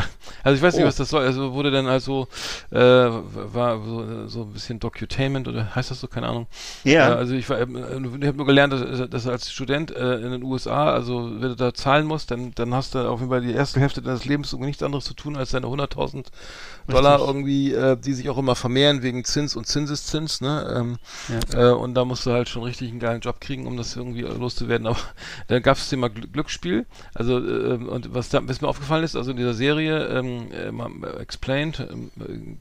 Also ich weiß nicht, Oh. was das soll. Also wurde dann also äh, war so, so ein bisschen Docutainment oder heißt das so, keine Ahnung. Ja. Äh, also ich, war, ich habe nur gelernt, dass, dass als Student äh, in den USA, also wenn du da zahlen musst, dann, dann hast du auf jeden Fall die erste Hälfte deines Lebens irgendwie nichts anderes zu tun, als deine 100.000 Dollar irgendwie, äh, die sich auch immer vermehren wegen Zins und Zinseszins, ne? Ähm, äh, und da musst du halt schon richtig einen geilen Job kriegen, um das irgendwie loszuwerden. Aber dann gab es das Thema Gl Glücksspiel. Also äh, und was da was mir aufgefallen ist, also in dieser Serie ähm, äh, Explained äh,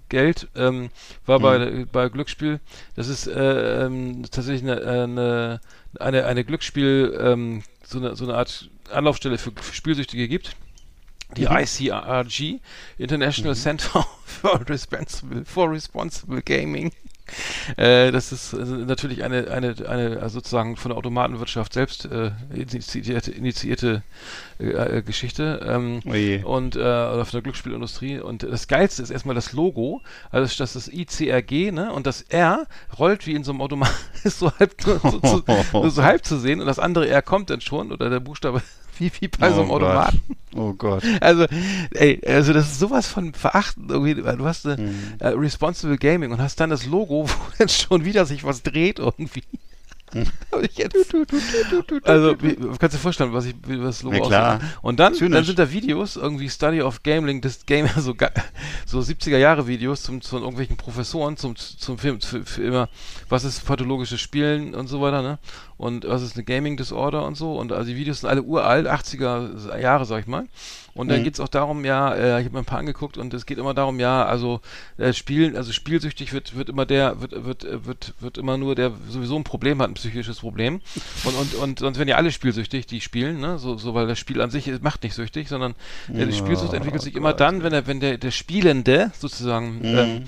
Geld ähm, war bei bei Glücksspiel. Das ist äh, ähm, tatsächlich eine, äh, eine eine eine Glücksspiel ähm, so eine so eine Art Anlaufstelle für, für Spielsüchtige gibt. Die ICRG, International Center for Responsible, for Responsible Gaming. Äh, das ist also natürlich eine, eine, eine also sozusagen von der Automatenwirtschaft selbst äh, initiierte, initiierte äh, äh, Geschichte ähm, Oje. und äh, oder von der Glücksspielindustrie. Und das Geilste ist erstmal das Logo, also das, das ist ICRG, ne? Und das R rollt wie in so einem Automaten, ist so halb, so, so, so, so halb zu sehen und das andere R kommt dann schon oder der Buchstabe wie, wie bei so einem Oh Gott. Automaten. Oh Gott. Also, ey, also das ist sowas von verachtend irgendwie, weil du hast eine Mhm. äh, Responsible Gaming und hast dann das Logo, wo dann schon wieder sich was dreht irgendwie. Jetzt, also, wie, kannst du dir vorstellen, was ich, wie das Logo Ja, klar. aussieht? Und dann, dann sind da Videos, irgendwie Study of Gambling, das Game, so, so 70er Jahre Videos zum, zu irgendwelchen Professoren zum, zum Film, für, für immer, was ist pathologisches Spielen und so weiter, ne? Und was ist eine Gaming Disorder und so. Und also die Videos sind alle uralt, 80er Jahre, sag ich mal. Und dann Mhm. geht's auch darum, ja, äh, ich habe mir ein paar angeguckt und es geht immer darum, ja, also äh, Spielen, also spielsüchtig wird wird immer der wird wird äh, wird wird immer nur der sowieso ein Problem hat, ein psychisches Problem. Und und und sonst werden ja alle spielsüchtig, die spielen, ne? So so weil das Spiel an sich macht nicht süchtig, sondern äh, die Spielsucht entwickelt sich immer dann, wenn er wenn der der Spielende sozusagen ähm,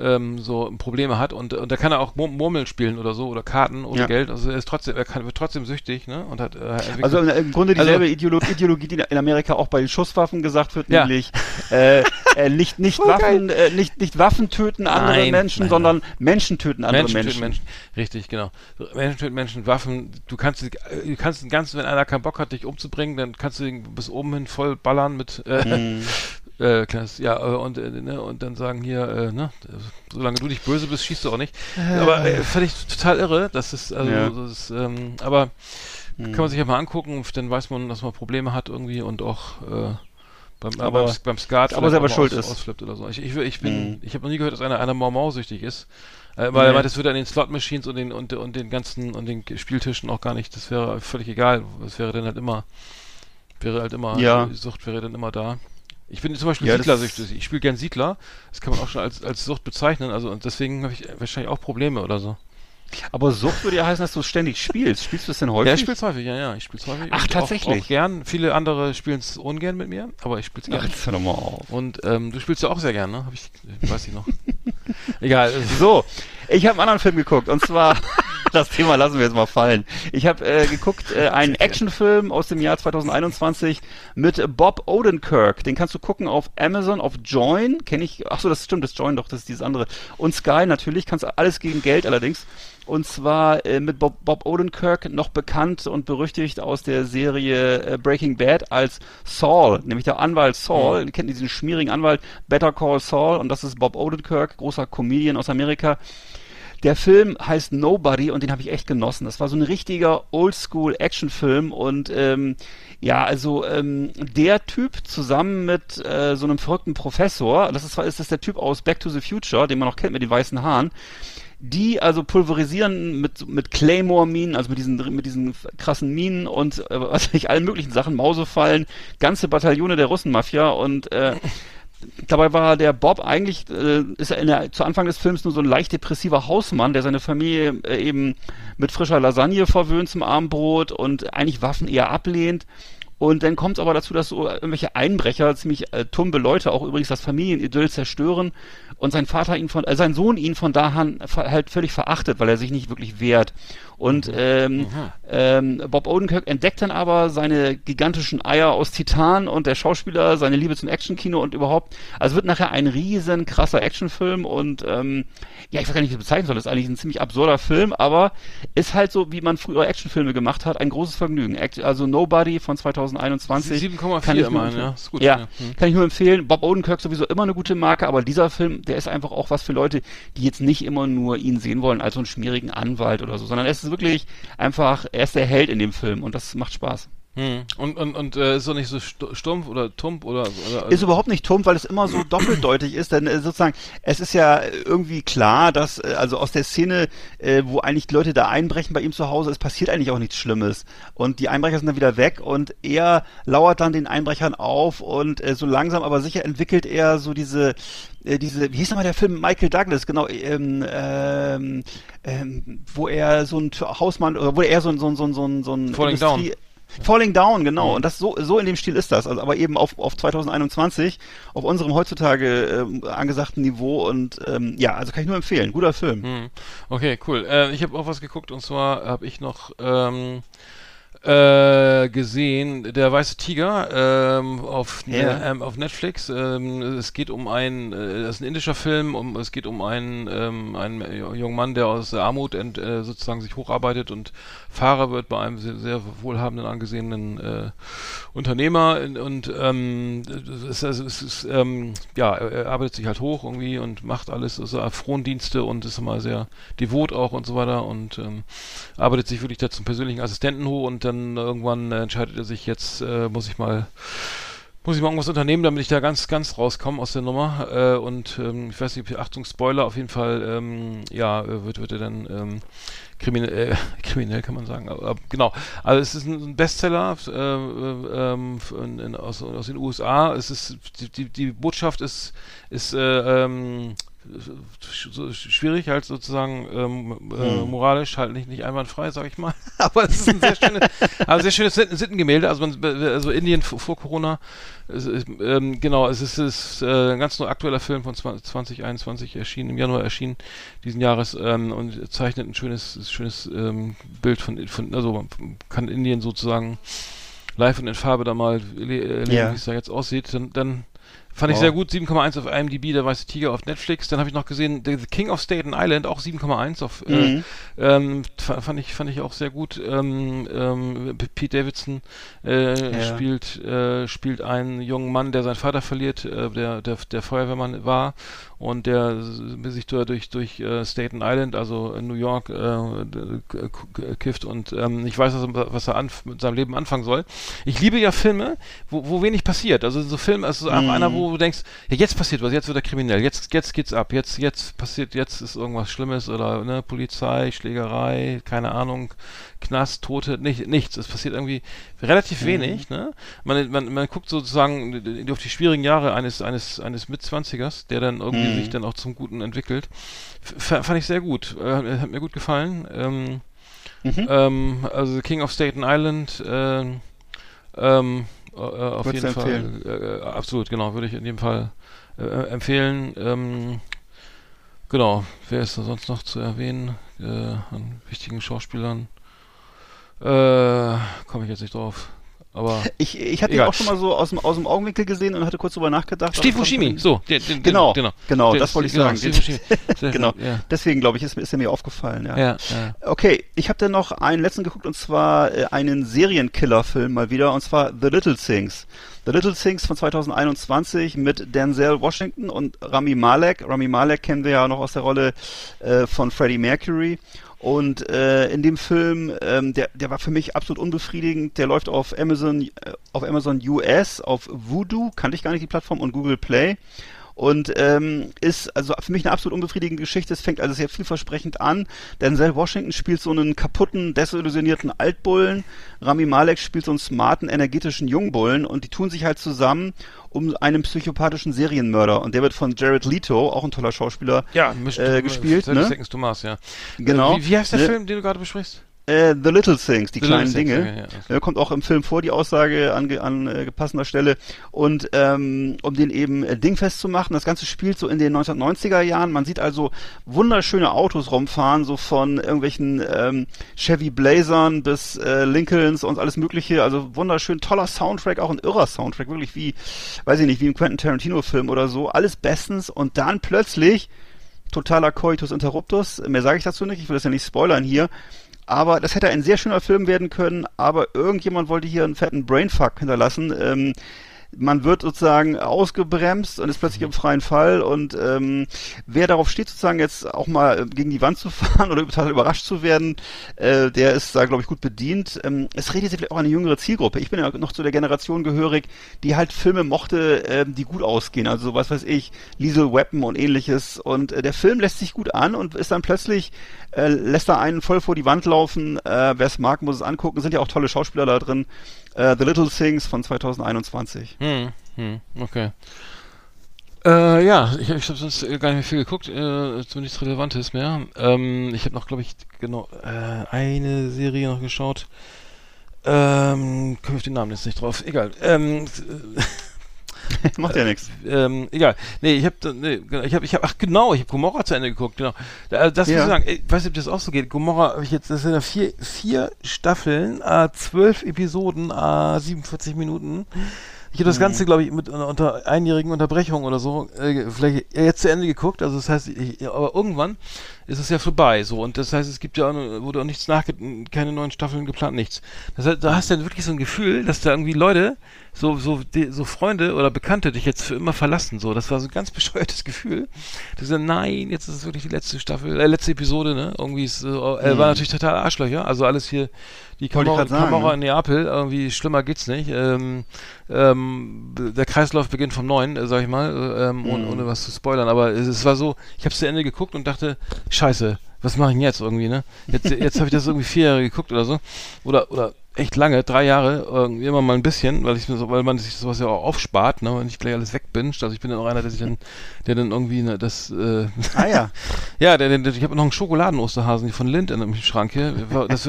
ähm, so Probleme hat und und da kann er auch Mur- Murmeln spielen oder so oder Karten ohne Ja. Geld, also er ist trotzdem er kann wird trotzdem süchtig, ne? Und hat äh, Also im- Grunde dieselbe Also- Ideolo Ideologie, die in Amerika auch bei den Schusswaffen gesagt wird, Ja. nämlich äh, äh, nicht nicht Voll Waffen, äh, nicht nicht Waffen töten andere Nein, Menschen, nein, sondern Menschen töten andere Menschen, Menschen. töten Menschen. Richtig, genau. Menschen töten Menschen, Waffen. Du kannst, du kannst den ganzen, wenn einer keinen Bock hat, dich umzubringen, dann kannst du ihn bis oben hin voll ballern mit, äh, Mhm. äh, kleines, ja, äh, und, äh, ne, und dann sagen hier, äh, ne, solange du nicht böse bist, schießt du auch nicht. Aber äh, fand ich total irre. Das ist, also, Ja. das ist, ähm, aber Mhm. kann man sich ja mal angucken, dann weiß man, dass man Probleme hat irgendwie und auch, äh, beim, Aber- beim, beim Skat aber selber schuld aus, ist. ausflippt oder so. Ich, ich, ich bin, Mhm. ich habe noch nie gehört, dass einer, einer Mau-Mau-süchtig ist. Äh, weil er Nee. meint, das würde an den Slot-Machines und den, und, und den ganzen, und den Spieltischen auch gar nicht, das wäre völlig egal. Das wäre dann halt immer, wäre halt immer, Ja. die Sucht wäre dann immer da. Ich bin zum Beispiel Ja, Siedlersüchtig. Ich spiele gern Siedler. Das kann man auch schon als, als Sucht bezeichnen. Also, und deswegen habe ich wahrscheinlich auch Probleme oder so. Aber Sucht würde ja heißen, dass du ständig spielst. Spielst du es denn häufig? Ja, ich spiele häufig, ja, ja, ich spiele häufig. Ach, tatsächlich? Auch, auch gern. Viele andere spielen es ungern mit mir, aber ich spiele es Ach, jetzt hör doch mal auf. Und ähm, du spielst ja auch sehr gern, ne? Hab ich, weiß ich noch. Egal. So, ich habe einen anderen Film geguckt und zwar das Thema lassen wir jetzt mal fallen. Ich habe äh, geguckt äh, einen Actionfilm aus dem Jahr 2021 mit Bob Odenkirk. Den kannst du gucken auf Amazon, auf Join. Kenne ich. Ach so, das stimmt, das Join doch, das ist dieses andere. Und Sky natürlich. Kannst du alles gegen Geld allerdings. Und zwar äh, mit Bob, Bob Odenkirk, noch bekannt und berüchtigt aus der Serie äh, Breaking Bad als Saul, nämlich der Anwalt Saul. Ihr kennt diesen schmierigen Anwalt Better Call Saul und das ist Bob Odenkirk, großer Comedian aus Amerika. Der Film heißt Nobody und den habe ich echt genossen. Das war so ein richtiger Oldschool-Actionfilm und ähm, ja, also ähm, der Typ zusammen mit äh, so einem verrückten Professor, das ist, ist das der Typ aus Back to the Future, den man noch kennt mit den weißen Haaren, die also pulverisieren mit, mit Claymore-Minen, also mit diesen, mit diesen krassen Minen und äh, was weiß ich, allen möglichen Sachen, Mausefallen, ganze Bataillone der Russenmafia und äh, Dabei war der Bob eigentlich, äh, ist er der, zu Anfang des Films nur so ein leicht depressiver Hausmann, der seine Familie äh, eben mit frischer Lasagne verwöhnt zum Abendbrot und eigentlich Waffen eher ablehnt. Und dann kommt es aber dazu, dass so irgendwelche Einbrecher, ziemlich äh, tumbe Leute, auch übrigens das Familienidyll zerstören und sein Vater ihn von, äh, sein Sohn ihn von da an ver- halt völlig verachtet, weil er sich nicht wirklich wehrt. Und ähm, ähm, Bob Odenkirk entdeckt dann aber seine gigantischen Eier aus Titan und der Schauspieler seine Liebe zum Actionkino und überhaupt. Also wird nachher ein riesen krasser Actionfilm und ähm, ja, ich weiß gar nicht, wie ich das bezeichnen soll. Das ist eigentlich ein ziemlich absurder Film, aber ist halt so, wie man früher Actionfilme gemacht hat, ein großes Vergnügen. Act- Also Nobody von 2021. 7,4 kann ich nur immerhin, ja. Ist gut. Ja, Hm. kann ich nur empfehlen. Bob Odenkirk sowieso immer eine gute Marke, aber dieser Film, der ist einfach auch was für Leute, die jetzt nicht immer nur ihn sehen wollen als so einen schmierigen Anwalt oder so, sondern es ist wirklich einfach, er ist der Held in dem Film und das macht Spaß. Hm. Und, und, und äh, ist doch nicht so stu- stumpf oder tump oder. oder Ist überhaupt nicht tump, weil es immer so doppeldeutig ist, denn äh, sozusagen, es ist ja irgendwie klar, dass, äh, also aus der Szene, äh, wo eigentlich die Leute da einbrechen bei ihm zu Hause, es passiert eigentlich auch nichts Schlimmes. Und die Einbrecher sind dann wieder weg und er lauert dann den Einbrechern auf und äh, so langsam aber sicher entwickelt er so diese, äh, diese, wie hieß nochmal der Film Michael Douglas, genau, ähm, ähm, ähm, wo er so ein Hausmann, oder wo er so ein, so ein, so ein, so ein, so ein Falling Down. Falling Down, genau. Und das so, so in dem Stil ist das. Also, aber eben auf, auf 2021, auf unserem heutzutage ähm, angesagten Niveau. Und ähm, ja, also kann ich nur empfehlen. Guter Film. Hm. Okay, cool. Äh, ich habe auch was geguckt und zwar habe ich noch ähm, äh, gesehen, der weiße Tiger ähm, auf, Ja. ähm, auf Netflix. Ähm, es geht um einen, äh, das ist ein indischer Film, um, es geht um einen, ähm, einen jungen Mann, der aus Armut ent, äh, sozusagen sich hocharbeitet und Fahrer wird bei einem sehr, sehr wohlhabenden, angesehenen äh, Unternehmer und, und ähm, es ist, also, es ist ähm, ja, er er arbeitet sich halt hoch irgendwie und macht alles, also Frondienste und ist immer sehr devot auch und so weiter und ähm, arbeitet sich wirklich da zum persönlichen Assistenten hoch und dann irgendwann äh, entscheidet er sich jetzt, äh, muss ich mal muss ich mal irgendwas unternehmen, damit ich da ganz, ganz rauskomme aus der Nummer. Äh, und ähm, ich weiß nicht, Achtung, Spoiler, auf jeden Fall, ähm, ja, äh, wird, wird er dann ähm, kriminell, äh, kriminell kann man sagen. Aber, genau. Also es ist ein Bestseller äh, äh, ähm, in, in, aus, aus den USA. Es ist die, die, die Botschaft ist, ist äh, ähm, schwierig halt sozusagen ähm, äh, moralisch halt nicht, nicht einwandfrei, sag ich mal. Aber es ist ein sehr schönes, aber sehr schönes Sitten- Sittengemälde. Also, man, also Indien vor, Corona, ist, ähm, genau, es ist, ist äh, ein ganz aktueller Film von 20, 2021 erschienen, im Januar erschienen diesen Jahres ähm, und zeichnet ein schönes, schönes ähm, Bild von, von, also man kann Indien sozusagen live und in Farbe da mal le- erleben, Ja. wie es da jetzt aussieht. Dann, dann Fand ich Wow. sehr gut, 7,1 auf IMDb, der weiße Tiger auf Netflix. Dann habe ich noch gesehen, The King of Staten Island, auch 7,1 auf, Mhm. äh, ähm, fa- fand ich, fand ich auch sehr gut. Ähm, ähm, Pete Davidson äh, Ja. spielt, äh, spielt einen jungen Mann, der seinen Vater verliert, äh, der, der, der Feuerwehrmann war und der sich durch, durch äh, Staten Island, also in New York, äh, kifft und ähm, ich weiß, was er, er mit seinem Leben anfangen soll. Ich liebe ja Filme, wo, wo wenig passiert. Also so Filme, also so einfach einer, wo du denkst, ja, jetzt passiert was, jetzt wird er kriminell, jetzt, jetzt geht's ab, jetzt, jetzt passiert, jetzt ist irgendwas Schlimmes oder ne, Polizei, Schlägerei, keine Ahnung, Knast, Tote, nicht, nichts. Es passiert irgendwie relativ wenig, ne? Man, man, man guckt sozusagen auf die schwierigen Jahre eines, eines, eines Mitzwanzigers, der dann irgendwie sich dann auch zum Guten entwickelt. F fand ich sehr gut. Äh, hat mir gut gefallen. Ähm, ähm, also King of Staten Island, ähm, ähm, äh, auf Würdest jeden Fall. empfehlen? Äh, absolut, genau, würde ich in jedem Fall äh, empfehlen. Ähm, genau, wer ist da sonst noch zu erwähnen äh, an wichtigen Schauspielern? Äh, komme ich jetzt nicht drauf. Aber Ich, ich hatte ihn auch schon mal so aus dem, aus dem Augenwinkel gesehen und hatte kurz drüber nachgedacht. Steve ich- so, den, den, Genau, genau, genau, das wollte ich genau, sagen. Steve Genau. Ja. Deswegen, glaube ich, ist, ist er mir aufgefallen, ja. Ja, ja. Okay, ich habe dann noch einen letzten geguckt und zwar äh, einen Serienkiller-Film mal wieder und zwar The Little Things. The Little Things von 2021 mit Denzel Washington und Rami Malek. Rami Malek kennen wir ja noch aus der Rolle äh, von Freddie Mercury. Und äh, in dem Film, ähm, der, der war für mich absolut unbefriedigend. Der läuft auf Amazon, äh, auf Amazon US, auf Voodoo, kannte ich gar nicht die Plattform, und Google Play. Und ähm, ist also für mich eine absolut unbefriedigende Geschichte. Es fängt also sehr vielversprechend an. Denzel Washington spielt so einen kaputten, desillusionierten Altbullen. Rami Malek spielt so einen smarten, energetischen Jungbullen. Und die tun sich halt zusammen um einen psychopathischen Serienmörder. Und der wird von Jared Leto, auch ein toller Schauspieler, Ja, äh, gespielt. 30 Ne? Seconds to Mars, ja. Genau. Äh, Wie, wie heißt der Ne? Film, den du gerade besprichst? Äh, The Little Things, die The kleinen Things, Dinge. okay, ja, okay. Äh, kommt auch im Film vor, die Aussage an, an äh, passender Stelle. Und ähm, um den eben äh, dingfest zu machen, das Ganze spielt so in den 1990er Jahren. Man sieht also wunderschöne Autos rumfahren, so von irgendwelchen ähm, Chevy Blazern bis äh, Lincolns und alles mögliche. Also wunderschön, toller Soundtrack, auch ein irrer Soundtrack, wirklich wie, weiß ich nicht, wie im Quentin Tarantino-Film oder so. Alles bestens. Und dann plötzlich totaler Coitus Interruptus. Mehr sage ich dazu nicht, ich will das ja nicht spoilern hier. Aber das hätte ein sehr schöner Film werden können, aber irgendjemand wollte hier einen fetten Brainfuck hinterlassen. Ähm, man wird sozusagen ausgebremst und ist plötzlich im freien Fall und ähm, wer darauf steht, sozusagen jetzt auch mal äh, gegen die Wand zu fahren oder total überrascht zu werden, äh, der ist da, glaube ich, gut bedient. Ähm, es redet sich vielleicht auch eine jüngere Zielgruppe. Ich bin ja noch zu der Generation gehörig, die halt Filme mochte, ähm, die gut ausgehen. Also was weiß ich, Liesel Weapon und ähnliches. Und äh, der Film lässt sich gut an und ist dann plötzlich, äh, lässt da einen voll vor die Wand laufen. Äh, Wer es mag, muss es angucken. Sind ja auch tolle Schauspieler da drin. Äh, The Little Things von 2021. Hm, hm, okay. Äh, ja, ich, ich habe sonst äh, gar nicht mehr viel geguckt, äh, so nichts Relevantes mehr. Ähm, ich habe noch, glaube ich, genau äh, eine Serie noch geschaut. Ähm, komme auf den Namen jetzt nicht drauf. Egal. Ähm, Macht ja nichts. ähm, egal. Nee, ich habe nee, genau, ich habe ich habe ach genau, ich habe Gomorra zu Ende geguckt, genau. Da- Das muss Ja. ich sagen, ich weiß nicht, ob das auch so geht. Gomorra habe ich jetzt das sind ja vier vier Staffeln, äh, zwölf Episoden, äh, 47 Minuten. Ich habe das Ganze, glaube ich, mit einer unter einjährigen Unterbrechung oder so äh, vielleicht jetzt zu Ende geguckt. Also das heißt, ich, aber irgendwann ist es ja vorbei. So und das heißt, es gibt ja auch, wurde auch nichts nachge keine neuen Staffeln geplant, nichts. Das heißt, da hast du dann wirklich so ein Gefühl, dass da irgendwie Leute, so so die, so Freunde oder Bekannte dich jetzt für immer verlassen. So, das war so ein ganz bescheuertes Gefühl. Du sagst, nein, jetzt ist es wirklich die letzte Staffel, äh, letzte Episode. Ne, irgendwie ist äh, äh, war natürlich total Arschlöcher. Also alles hier die Mhm. Kamera, sagen, Kamera ne? in Neapel, irgendwie schlimmer geht's nicht. Ähm, ähm, der Kreislauf beginnt vom Neuen, äh, sag ich mal, äh, ähm, ohne, Mhm. ohne was zu spoilern. Aber es, es war so, ich habe zu Ende geguckt und dachte, scheiße, was mache ich denn jetzt irgendwie, ne? Jetzt, jetzt habe ich das irgendwie vier Jahre geguckt oder so. Oder, oder echt lange, drei Jahre, irgendwie immer mal ein bisschen, weil ich mir so, weil man sich sowas ja auch aufspart, ne, wenn ich gleich alles wegbinscht. Also ich bin dann auch einer, der sich dann, der dann irgendwie ne, das, äh, Ah ja. ja, der, der, ich habe noch einen Schokoladen-Osterhasen von Lind in, im Schrank hier. Das,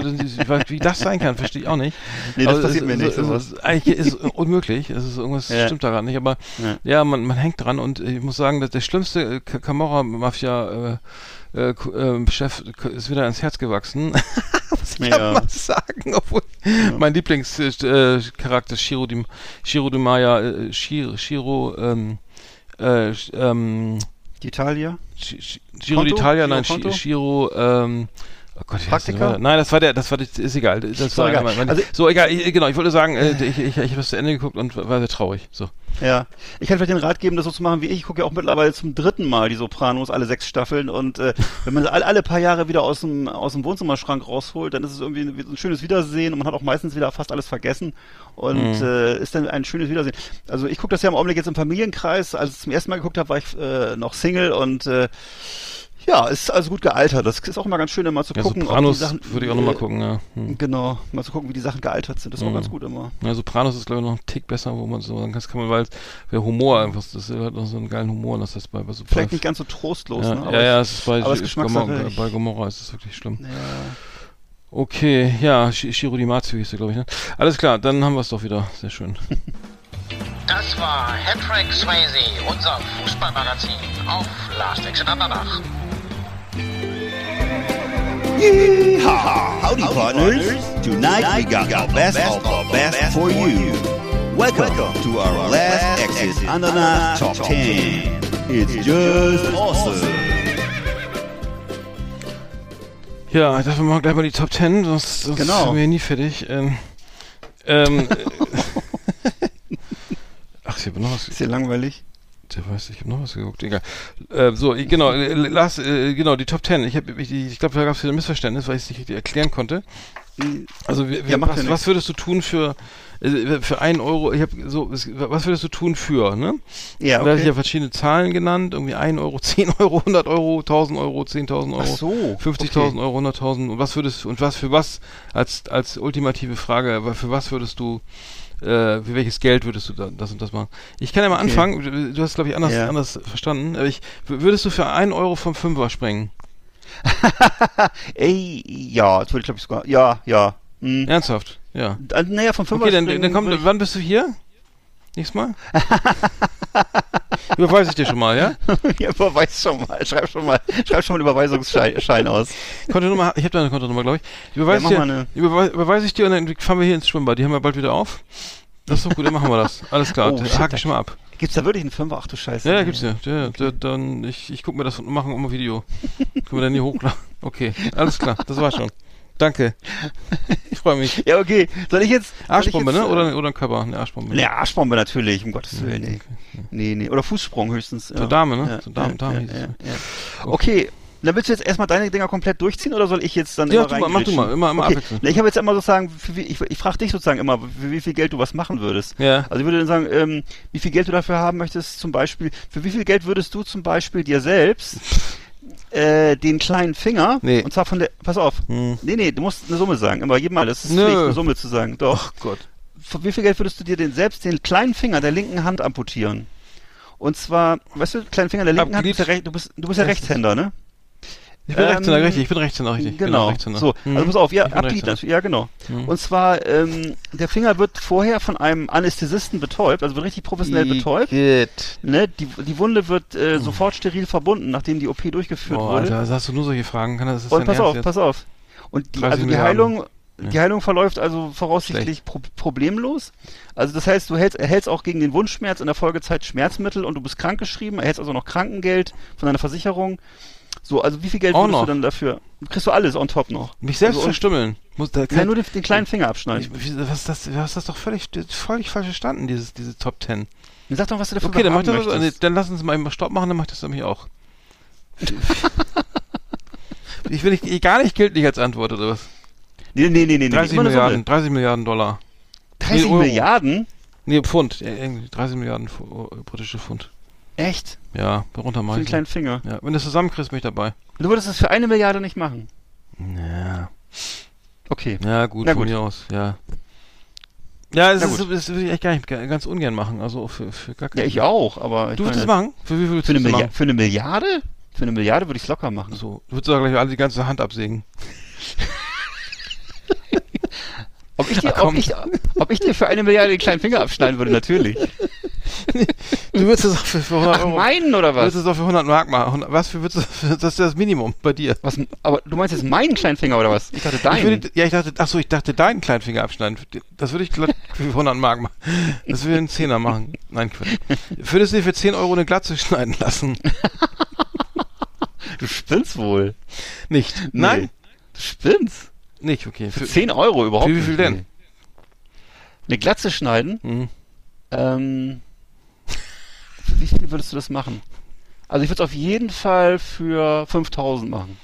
wie das sein kann, verstehe ich auch nicht. Nee, das Aber passiert es- mir nicht, sowas. es- Eigentlich ist unmöglich. Es ist irgendwas Ja. stimmt daran nicht. Aber Ja. ja, man, man hängt dran und ich muss sagen, dass der schlimmste Camorra-Mafia äh, äh, ähm, Chef ist wieder ins Herz gewachsen. Muss ich Ja. ja. mal sagen, obwohl mein Lieblingscharakter äh, Shiro, Di, Shiro Di Maya, äh, Shiro, Shiro ähm, äh, ähm, Die Italia? Gi- Gi- Giro Konto? d'Italia, nein, Giro, ähm, oh Gott, Praktika? Nein, das war der, das war, das ist egal, das doch war egal. mein, Also- so egal, ich, genau, ich wollte sagen, äh, ich, ich, ich habe das zu Ende geguckt und war sehr traurig, so. Ja. Ich kann vielleicht den Rat geben, das so zu machen wie ich. Ich gucke ja auch mittlerweile zum dritten Mal die Sopranos, alle sechs Staffeln. Und äh, wenn man alle, alle paar Jahre wieder aus dem, aus dem Wohnzimmerschrank rausholt, dann ist es irgendwie ein, ein schönes Wiedersehen und man hat auch meistens wieder fast alles vergessen. Und äh, ist dann ein schönes Wiedersehen. Also ich gucke das ja im Augenblick jetzt im Familienkreis. Als ich es zum ersten Mal geguckt habe, war ich äh, noch Single und äh, ja, ist also gut gealtert. Das ist auch immer ganz schön, immer zu Ja, gucken, Sopranos die Sachen. würde ich auch nochmal äh, gucken, ja. Hm. Genau, mal zu gucken, wie die Sachen gealtert sind. Das ist auch Mhm. ganz gut immer. Ja, Sopranos ist, glaube ich, noch ein Tick besser, wo man so sagen kann, das kann man, weil der Humor einfach, das hat noch so einen geilen Humor, dass das bei, bei Sopranos. Vielleicht nicht ganz so trostlos, ja, ne? ja, ja, es ist bei, aber es ist Gomorra, bei Gomorra ist es wirklich schlimm. Ja. Okay, ja, Sh- Shiro Di Matsu hieß der, glaube ich, ne? Alles klar, dann haben wir es doch wieder. Sehr schön. Das war Hattrick Swayze, unser Fußballmagazin auf Last Exit Andernach. Yeehaw! Howdy, partners. Tonight we got the best of the best for you. Welcome to our last exit Andana Top 10. It's just awesome. Ja, dafür machen wir gleich mal die Top 10, sonst, sonst Genau. sind wir nie fertig. Ähm, ähm, ach, ich habe noch was. Ist ja langweilig. Der weiß, ich habe noch was geguckt. Egal. Äh, so, genau, äh, Lars, äh, genau, die Top 10. Ich, hab- ich, ich glaube, da gab es wieder ein Missverständnis, weil ich es nicht richtig erklären konnte. Also, wir, wir, Ja, was, was würdest du tun für, äh, für einen Euro? Ich habe so, was würdest du tun für, ne? Ja, Da hatte ich ja okay. verschiedene Zahlen genannt, irgendwie 1 Euro, 10 Euro, 100 Euro, 1000 Euro, 10.000 Euro, so, 50.000 okay. Euro, 100.000 und was würdest und was für was als als ultimative Frage, für was würdest du äh, für welches Geld würdest du da, das und das machen? Ich kann ja mal Okay. anfangen, du- hast glaube ich anders Ja. anders verstanden, ich würdest du für 1 Euro vom Fünfer springen? Ey, ja, das würde ich glaube ich sogar. Ja, ja. Hm. Ernsthaft? Ja. Naja, vom Fünfer Okay, dann, dann komm, wann bist du hier? Nächstes Mal? Überweise ich dir schon mal, ja? ja, überweis schon mal. Schreib schon mal, schreib schon mal einen Überweisungsschein Schein aus. Kontonummer, ich habe da eine Kontonummer, glaube ich. Überweise, Ja, dir, mach mal eine. überweise, überweise ich dir und dann fahren wir hier ins Schwimmbad. Die haben wir bald wieder auf. Das ist doch gut, dann machen wir das. Alles klar, Oh, hake ich schon mal ab. Gibt's da wirklich einen Fünfer? Ach du Scheiße. Ja, ja, gibt's ja. ja, ja dann, ich, ich guck mir das und machen um ein Video. Können wir dann hier hochladen. Okay, alles klar, das war schon. Danke. Ich freue mich. Ja, okay. Soll ich jetzt. soll ich Arschbombe, jetzt, ne? äh, Oder, oder ein Körper? Eine Arschbombe. Ne, Arschbombe natürlich, um Gottes Willen, nee. Nee, nee. Oder Fußsprung höchstens. So Dame, ne? So Dame- Dame ja, es. ja, ja. Okay. Dann willst du jetzt erstmal deine Dinger komplett durchziehen oder soll ich jetzt dann Ja, immer mal, mach du mal, immer- immer okay. abwechselnd. Na, Ich habe jetzt immer sozusagen, ich, ich frage dich sozusagen immer, für wie viel Geld du was machen würdest. Ja. Also ich würde dann sagen, ähm, wie viel Geld du dafür haben möchtest, zum Beispiel, für wie viel Geld würdest du zum Beispiel dir selbst äh, den kleinen Finger, Nee. und zwar von der, pass auf, Hm. nee, nee, du musst eine Summe sagen, immer jedem Mal, das ist Nö. Pflicht, eine Summe zu sagen, doch. Ach Gott. Für wie viel Geld würdest du dir denn selbst den kleinen Finger der linken Hand amputieren? Und zwar, weißt du, kleinen Finger der linken Hand, du bist ja, du bist, du bist ja. Rechtshänder, ne? Ich bin Ähm, Rechtshänder, richtig. Ich bin Rechtshänder, richtig. Genau. Rechtshänder. So, Mhm. also pass auf, ja, Rechtshänder. natürlich, ja, genau. Mhm. Und zwar, ähm, der Finger wird vorher von einem Anästhesisten betäubt, also wird richtig professionell betäubt. Igitt. Ne, die, die Wunde wird äh, sofort steril verbunden, nachdem die OP durchgeführt Boah, wurde. Alter, hast du nur solche Fragen? Kann das, ist Und pass Ernst auf, jetzt? pass auf. Und die, 30 also die. Heilung, Ja. die Heilung verläuft also voraussichtlich pro problemlos. Also das heißt, du hältst, erhältst auch gegen den Wundschmerz in der Folgezeit Schmerzmittel und du bist krankgeschrieben, erhältst also noch Krankengeld von deiner Versicherung. So, also wie viel Geld würdest du dann dafür? Kriegst du alles on top noch. Mich selbst also, verstümmeln. Muss, da Ja, kann, nur den, den kleinen Finger abschneiden. ich, was ist das? Du hast das doch völlig, völlig falsch verstanden, dieses, diese Top Ten. Dann sag doch, was du dafür Okay, dann mach das, nee, möchtest. dann lass uns mal eben Stopp machen, dann mach ich das nämlich auch. ich will nicht, gar nicht gilt nicht als Antwort, oder was? Nee, nee, nee, nee, nee. 30 immer eine Milliarden, Summe. 30 Milliarden Dollar. 30 Nee. Milliarden? Nee, Pfund. Ja, irgendwie 30 Milliarden britische Pfund. Echt? Ja, darunter Für mal. den kleinen Finger. Ja, wenn du es zusammenkriegst, bin ich dabei. Du würdest das für eine Milliarde nicht machen. Ja. Okay. Ja, gut, Na von gut. mir aus, ja. Ja, das, ist, das würde ich echt gar nicht ga- ganz ungern machen. Also für, für gar Ja, keinen ich auch, aber ich Du würdest es machen? Für wie viel würdest Für eine, du es machen? für eine Milliarde? Für eine Milliarde würde ich es locker machen. So, du würdest doch gleich alle die ganze Hand absägen. Ob ich, dir, Ach, ob, ich, ob ich dir für eine Milliarde den kleinen Finger abschneiden würde, natürlich. Du würdest es auch für, für 100 Ach, Euro. meinen oder Du würdest was? es auch für 100 Mark machen. 100 Was für, würdest du, das ist das Minimum bei dir. was? Aber du meinst jetzt meinen kleinen Finger oder was? Ich dachte Ich deinen. würde, ja, ich dachte, ach so, ich dachte deinen kleinen Finger abschneiden. Das würde ich glatt für 100 Mark machen. Das würde ich einen Zehner machen. Nein, Quatsch. Würdest du dir für 10 Euro eine Glatze schneiden lassen? du spinnst wohl. Nicht. Nee. Nein? Du spinnst. Nicht, okay. Für 10 Euro überhaupt für wie viel denn? Nee. Eine Glatze schneiden? Mhm. Ähm, für wie viel würdest du das machen? Also ich würde es auf jeden Fall für 5000 machen.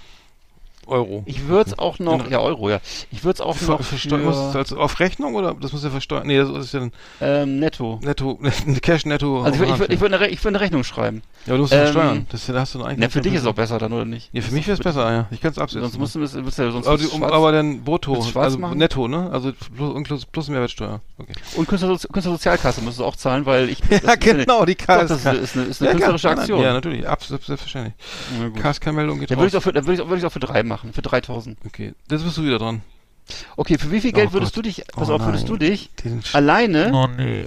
Euro. Ich würde es auch noch, Genau. ja Euro, ja. Ich würde es auch Ver, noch es für als auf Rechnung oder das muss ja versteuern? Nee, das ist ja dann ähm, netto. netto, Cash netto. Also ich, würd- würde eine, würd eine Rechnung schreiben. ja, aber du musst ähm, es versteuern. Das, da hast du eigentlich. Ja, für dich ist es auch besser dann, oder nicht? Ja, für mich wäre es besser, ja. Ich kann es absetzen. Sonst musst du, musst, musst, ja- sonst aber, schwarz. aber dann brutto, also machen? netto, ne? Also plus, plus, Mehrwertsteuer. Okay. Und Künstlersozi Künstlersozialkasse musst du auch zahlen, weil ich... Ja, das genau, die KSK. das ist eine, künstlerische Aktion. Ja, natürlich, absolut, selbstverständlich. KSK-Meldung geht Dann würde ich für, ich auch für drei machen, für 3000. Okay, jetzt bist du wieder dran. Okay, für wie viel Geld Oh würdest Gott. du dich, pass Oh auf, würdest nein. du dich alleine oh nee.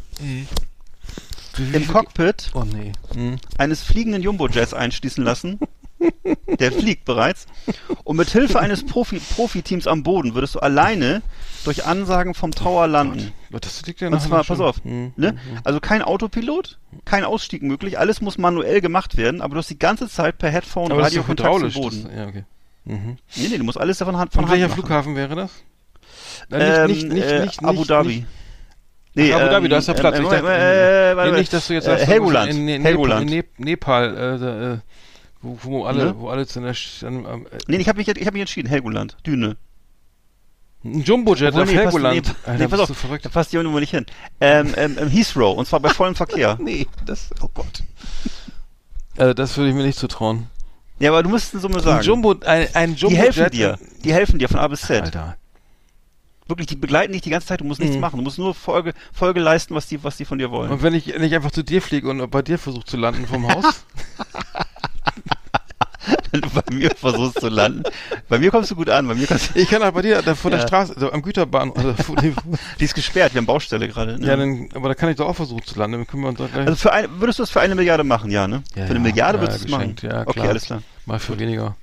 Wie im Cockpit Oh nee. Hm. eines fliegenden Jumbo-Jets einschließen lassen? Der fliegt bereits. Und mit Hilfe eines Profi Profiteams am Boden würdest du alleine durch Ansagen vom Tower landen. Aber Das liegt ja Und zwar, pass auf, Hm. ne? Also kein Autopilot, kein Ausstieg möglich, alles muss manuell gemacht werden, aber du hast die ganze Zeit per Headphone Aber das ist doch Radiokontakt zum. Boden. Das, ja, okay. Mhm. Nee, nee, du musst alles davon von Und welcher. Flughafen wäre das? Ähm, Nein, äh, Abu Dhabi. Ach, Abu Dhabi, da ist der Platz. Ähm, Ich äh, dachte- äh, nee, nicht, dass du jetzt äh, sagst, Helgoland. in, in, Helgoland. in Ne Nepal, äh, äh, wo, wo alle, Ne? wo alle zu einer, an, äh, Nee, ich habe mich, ich hab mich entschieden. Helgoland. Düne. ein Jumbojet Obwohl, auf nee, passt- Helgoland. nee, Alter, nee, pass auf, verrückt. da passt die irgendwo nicht hin. Ähm, ähm, ähm, Heathrow, und zwar bei vollem Verkehr. Nee, das, oh Gott. Also das würde ich mir nicht zutrauen. Ja, aber du musst eine Summe Ein sagen. Jumbo, ein, ein die Jumbojet. helfen dir. Die helfen dir von A bis Z. Alter. Wirklich, die begleiten dich die ganze Zeit. Du musst nichts Mhm. machen. Du musst nur Folge, Folge leisten, was die, was die von dir wollen. Und wenn ich nicht einfach zu dir fliege und bei dir versuche zu landen vom Haus? wenn du bei mir versuchst zu landen. Bei mir kommst du gut an, bei mir kannst du, Ich kann auch bei dir da vor der Ja. Straße, also am Güterbahn, dem, die ist gesperrt, wir haben Baustelle gerade. Ne? ja, dann, aber da kann ich doch auch versuchen zu landen. Also für ein, würdest du das für eine Milliarde machen, ja, ne? Ja, für eine Milliarde würdest du es machen? ja, Okay, klar. alles klar. mal für weniger.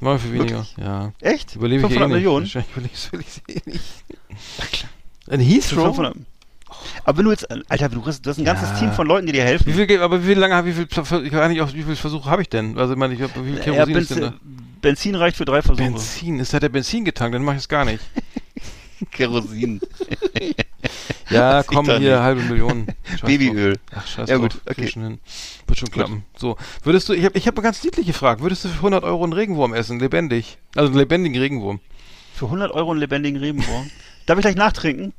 Mal für weniger, Wirklich? ja. Echt? Überlebe ich 500 eh nicht. Millionen? Wahrscheinlich will ich, ich eh nicht. Ein Heathrow? 500. Aber wenn du jetzt, Alter, du hast, du hast ein ganzes Ja. Team von Leuten, die dir helfen. Wie viel, aber wie viel lange, wie viel, ich kann nicht auf, wie viel Versuche habe ich denn? Also, ich meine, ich hab, wie viel ja, Kerosin ist denn da? Benzin, Benzin reicht für drei Versuche. Benzin, ist hat der Benzin getankt, dann mache ich es gar nicht. Kerosin. Ja, Weiß ich komm, hier, nicht. halbe Million. Scheiß Babyöl. drauf. Ach, scheiß Ja, drauf. gut, Krieg okay. schon hin. Wird schon klappen. So, würdest du, ich habe ich hab eine ganz niedliche Frage, würdest du für 100 Euro einen Regenwurm essen, lebendig? Also einen lebendigen Regenwurm. Für 100 Euro einen lebendigen Rebenwurm. Darf ich gleich nachtrinken?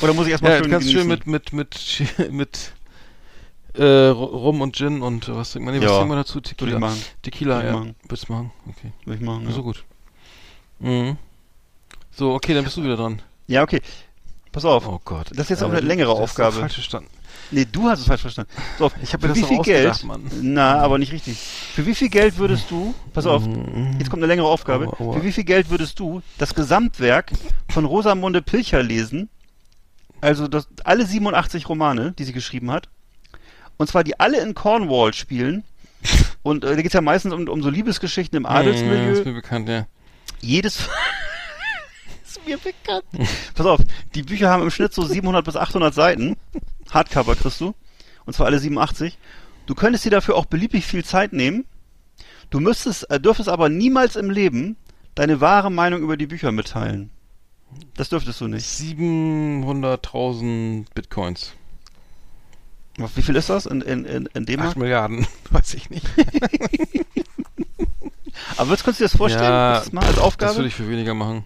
Oder muss ich erstmal Ja, schön kannst schön genießen? mit, mit, mit, mit, äh, Rum und Gin und was trinkt man, nee, was Ja, trinkt man dazu? Würde ich Tequila. machen. Tequila, ich ja. machen. Würdest du machen? Okay. Würde ich machen, ja. So gut. Mhm. So, okay, dann bist du wieder dran. Ja, okay. Pass auf. Oh Gott. Das ist jetzt auch eine längere das ist Aufgabe. Falsch verstanden. Nee, du hast es falsch verstanden. So, auf, Ich hab mir für das wie viel Geld? Mann. Na, aber nicht richtig. Für wie viel Geld würdest du, pass auf, jetzt kommt eine längere Aufgabe. Für wie viel Geld würdest du das Gesamtwerk von Rosamunde Pilcher lesen? Also das, alle 87 Romane, die sie geschrieben hat. Und zwar die alle in Cornwall spielen. Und äh, da geht es ja meistens um, um so Liebesgeschichten im Ja, Adelsmilieu. ist mir bekannt, ja. Jedes ist mir bekannt. Pass auf, die Bücher haben im Schnitt so 700 bis 800 Seiten. Hardcover kriegst du. Und zwar alle 87. Du könntest dir dafür auch beliebig viel Zeit nehmen. Du müsstest, äh, dürftest aber niemals im Leben deine wahre Meinung über die Bücher mitteilen. Das dürftest du nicht. 700.000 Bitcoins. Wie viel ist das in, in, in, in 8 D-Mark? Milliarden, weiß ich nicht. Aber was könntest du dir das vorstellen? Ja, Würdest das als Das Aufgabe? würde ich für weniger machen.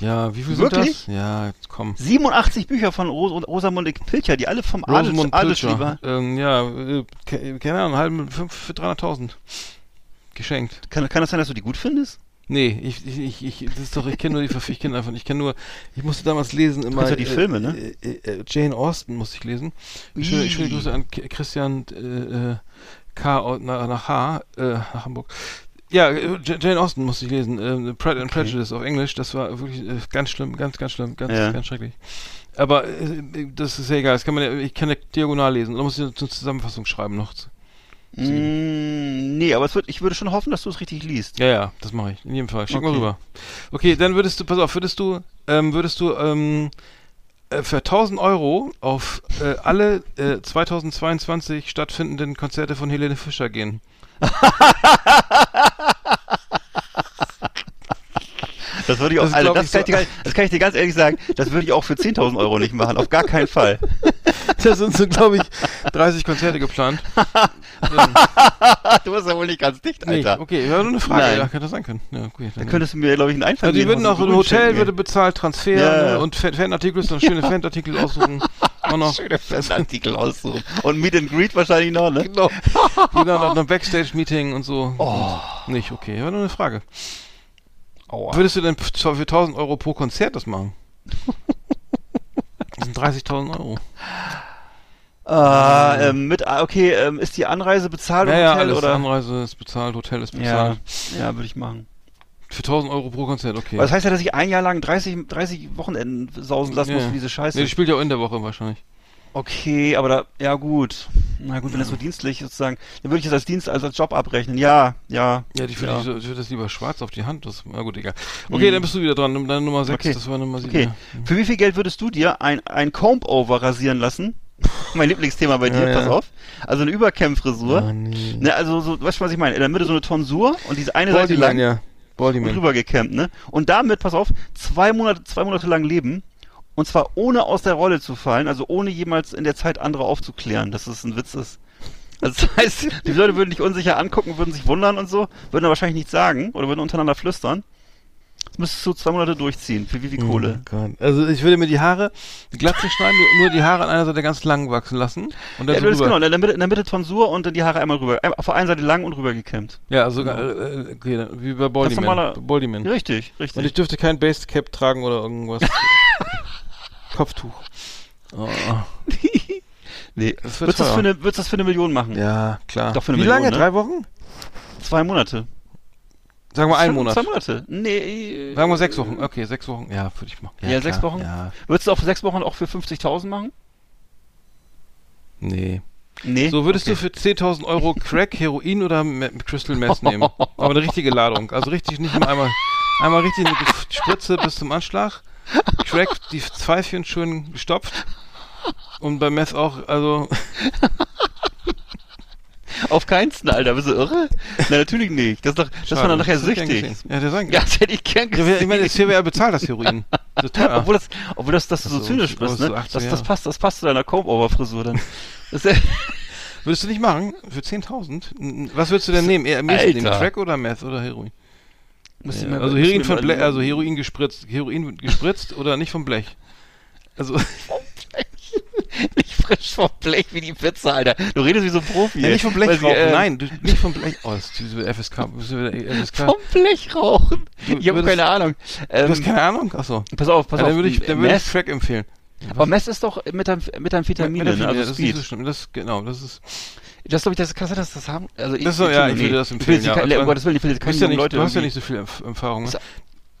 Ja, wie viel Wirklich? sind das? Ja, komm. 87 Bücher von Ros Rosamunde Pilcher, die alle vom Adels Rosamund Adelsschieber. Pilcher. Ähm, ja, äh, ke- keine Ahnung, halben, fünf für 300.000. Geschenkt. Kann, kann das sein, dass du die gut findest? Nee, ich, ich, ich, ich das ist doch, ich kenne nur die, ich kenne einfach, ich kenne nur, ich musste damals lesen immer. ja die Filme, ne? Äh, äh, Jane Austen musste ich lesen. Schöne, schöne Grüße an Christian äh, äh, K. nach H, äh, nach Hamburg. Ja, äh, Jane Austen musste ich lesen. Äh, Pride and Prejudice auf Englisch. Das war wirklich äh, ganz schlimm, ganz, ganz schlimm, ganz, Ja. ganz schrecklich. Aber äh, das ist ja egal. Das kann man ich kann ja diagonal lesen. Da muss ich eine Zusammenfassung schreiben noch. Mm, nee, aber es wird, ich würde schon hoffen, dass du es richtig liest. Ja, ja, das mache ich. In jedem Fall. Schick mal Okay. rüber. Okay, dann würdest du, pass auf, würdest du, ähm, würdest du ähm, äh, für 1000 Euro auf äh, alle äh, 2022 stattfindenden Konzerte von Helene Fischer gehen? Das würde ich auch, Das also, das, ich kann so- ich dir, ganz- das kann ich dir ganz ehrlich sagen, das würde ich auch für 10.000 Euro nicht machen, auf gar keinen Fall. Da sind so, glaube ich, 30 Konzerte geplant. du bist ja wohl nicht ganz dicht, Nee, Alter. okay, ja, nur eine Frage. Nein. Ja, könnte das sein können. Ja, okay, Da dann, könntest du mir, glaube ich, einen Einfall also die würden auch, ein Hotel würde bezahlt, Transfer Ja, ne, und Fan- Fanartikel, noch schöne Fanartikel aussuchen. Auch noch. Schöne Artikel aussuchen. Und Meet and Greet wahrscheinlich noch, ne? Genau. Wieder noch ein Backstage-Meeting und so. Oh. Nicht, okay. War nur eine Frage. Aua. Würdest du denn für 1000 Euro pro Konzert das machen? Das sind 30.000 Euro. Ah, ähm, mit, ah, okay, ähm, ist die Anreise bezahlt Ja, ja, Hotel alles. oder? Anreise ist bezahlt, Hotel ist Ja, bezahlt. ja, würde ich machen. Für 1000 Euro pro Konzert, okay. Aber das heißt ja, dass ich ein Jahr lang 30, 30 Wochenenden sausen lassen Ja. muss für diese Scheiße. Nee, die spielt ja auch in der Woche wahrscheinlich. Okay, aber da, ja gut. Na gut, wenn das so dienstlich sozusagen, dann würde ich das als Dienst, als, als Job abrechnen. Ja, ja. Ja, die ja. ich, ich würde das lieber schwarz auf die Hand. Das, na gut, egal. Okay, dann bist du wieder dran. Deine Nummer 6, Okay. das war Nummer 7. Okay. Für wie viel Geld würdest du dir ein, ein Comb-Over rasieren lassen? mein Lieblingsthema bei dir, Ja, ja. pass auf. Also eine Überkämmfrisur. Ah, nee. Ne, also so, weißt du, was ich meine? In der Mitte so eine Tonsur und diese eine Seite lang ja. und Bodyman. drüber gekämmt, ne? Und damit, pass auf, zwei Monate, zwei Monate lang leben. Und zwar ohne aus der Rolle zu fallen, also ohne jemals in der Zeit andere aufzuklären, dass es ein Witz ist. Also das heißt, die Leute würden dich unsicher angucken, würden sich wundern und so, würden aber wahrscheinlich nichts sagen oder würden untereinander flüstern. Das müsstest du zwei Monate durchziehen. Für wie viel Kohle? Oh. Also ich würde mir die Haare, die Glatze schneiden, nur, die Haare an einer Seite ganz lang wachsen lassen. Und dann Ja, so rüber. genau, in der, Mitte, in der Mitte Tonsur und dann die Haare einmal rüber. Ein- Auf der einen Seite lang und rüber gekämmt. Ja, sogar, äh, okay, dann- wie bei Bodyman. normaler- Bodyman. Richtig, Und ich richtig. dürfte kein Basecap tragen oder irgendwas. Kopftuch. Oh. Nee. Das wird Würdest du das, teuer. für eine- würdest du das für eine Million machen? Ja, klar. Doch für eine Wie Million, lange? ne? Drei Wochen? Zwei Monate. Sagen wir einen Monat. Zwei Monate. Nee. Sagen wir sechs Wochen. Okay, sechs Wochen. Ja, würde ich machen. Ja, sechs klar. Wochen? Ja. Würdest du auch für sechs Wochen auch für 50.000 machen? Nee. Nee. So würdest du für 10.000 Euro Crack, Heroin oder Me Crystal Meth nehmen. Aber eine richtige Ladung. Also richtig nicht nur einmal, einmal richtig eine Spritze bis zum Anschlag. Crack, die Pfeifchen schön gestopft. Und bei Meth auch, also, Auf keinsten, Alter. Bist du irre? Nein, natürlich nicht. Das ist doch, das war dann nachher Das süchtig. Ja, sein Ja, das hätte ich gern gesehen. ich meine, das CWR bezahlt das Heroin. Das ist teuer. Obwohl das, obwohl das, dass du so Ach so, zynisch bist, ne? 18 Das, das passt, das passt zu deiner Comb-Over-Frisur dann. Das, Würdest du nicht machen? Für 10.000? N- Was würdest du denn nehmen? Eher nehmen? Alter. Crack oder Meth oder Heroin? Ja, also Heroin von Blech, also Heroin gespritzt, Heroin gespritzt oder nicht vom Blech? Also, frisch vom Blech wie die Pizza, Alter. Du redest wie so ein Profi. ja, nicht vom Blech rauchen, äh, nein, du, nicht vom Blech. Oh, das ist diese FSK, FSK. Vom Blech rauchen. Du Ich habe keine Ahnung. Du Ähm, hast keine Ahnung? Achso. pass auf, pass Ja, auf. dann würde ich, dann würde ich Meth, Crack empfehlen. aber Mess ist doch Methamph- Methamphetamine, Metaphin- ne? Also das ist nicht Speed. so schlimm. Das, genau, das ist, Das glaube ich, das kann sein, dass das haben. Also ich, Das ist so, ja, ich nee. würde das empfehlen, ja. kein- um Gottes Willen, ich will jetzt du, keine ja nicht, Leute du hast ja nicht so viel Erf- Erfahrung. Ne?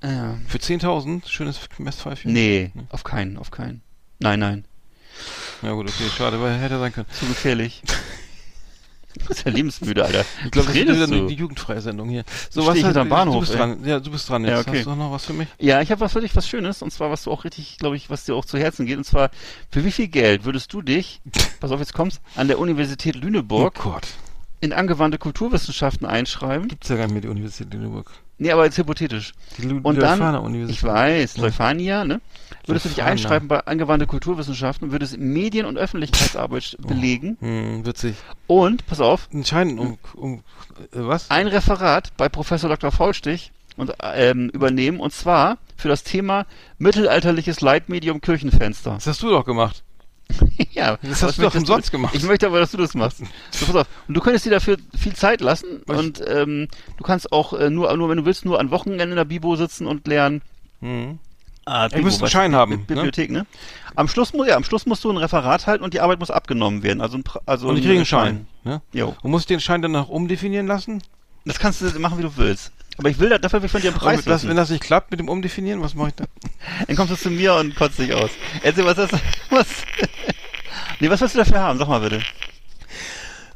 Ja. Für 10.000, schönes Messpfeifchen? Nee, auf keinen, auf keinen. Nein, nein. Ja gut, okay, schade, weil hätte sein können. Zu gefährlich. Du bist ja lebensmüde, Alter. Ich glaube, das ist du? die, jugendfreie Sendung hier. So, was hast- hinterm Bahnhof, Du bist ey. dran. Ja, du bist dran jetzt. Ja, okay. Hast du noch was für mich? Ja, ich habe was für dich, was Schönes, und zwar, was du auch richtig, glaube ich, was dir auch zu Herzen geht, und zwar, für wie viel Geld würdest du dich, pass auf, jetzt kommst, an der Universität Lüneburg Oh in angewandte Kulturwissenschaften einschreiben? Gibt's ja gar nicht mehr die Universität Lüneburg. Nee, aber jetzt hypothetisch. Die Lu Und dann, ich weiß, Leuphania, ne? Würdest du dich einschreiben bei angewandte Kulturwissenschaften und würdest Medien- und Öffentlichkeitsarbeit belegen Hm, witzig. und, pass auf, Entscheidend um, um äh, was? ein Referat bei Professor Dr. Faulstich und, ähm, übernehmen, und zwar für das Thema mittelalterliches Leitmedium Kirchenfenster. Das hast du doch gemacht. ja, Das hast du doch umsonst gemacht. Ich möchte aber, dass du das machst. So, pass auf. Und du könntest dir dafür viel Zeit lassen Was? und ähm, du kannst auch äh, nur, nur, wenn du willst, nur an Wochenenden in der Bibo sitzen und lernen. Hm. Ah, Ihr müsst einen Schein haben, ne? Bibliothek, ne? Am Schluss muss ja, am Schluss musst du ein Referat halten und die Arbeit muss abgenommen werden. Also ein, also Und ich kriege einen Schein. Ne? Jo. Und muss ich den Schein dann noch umdefinieren lassen? Das kannst du machen, wie du willst. Aber ich will da, dafür will ich von dir einen Preis das, wenn das nicht klappt mit dem Umdefinieren, was mache ich dann? Dann kommst du zu mir und kotzt dich aus. Erzähl, was ist was? nee, was willst du dafür haben? Sag mal bitte.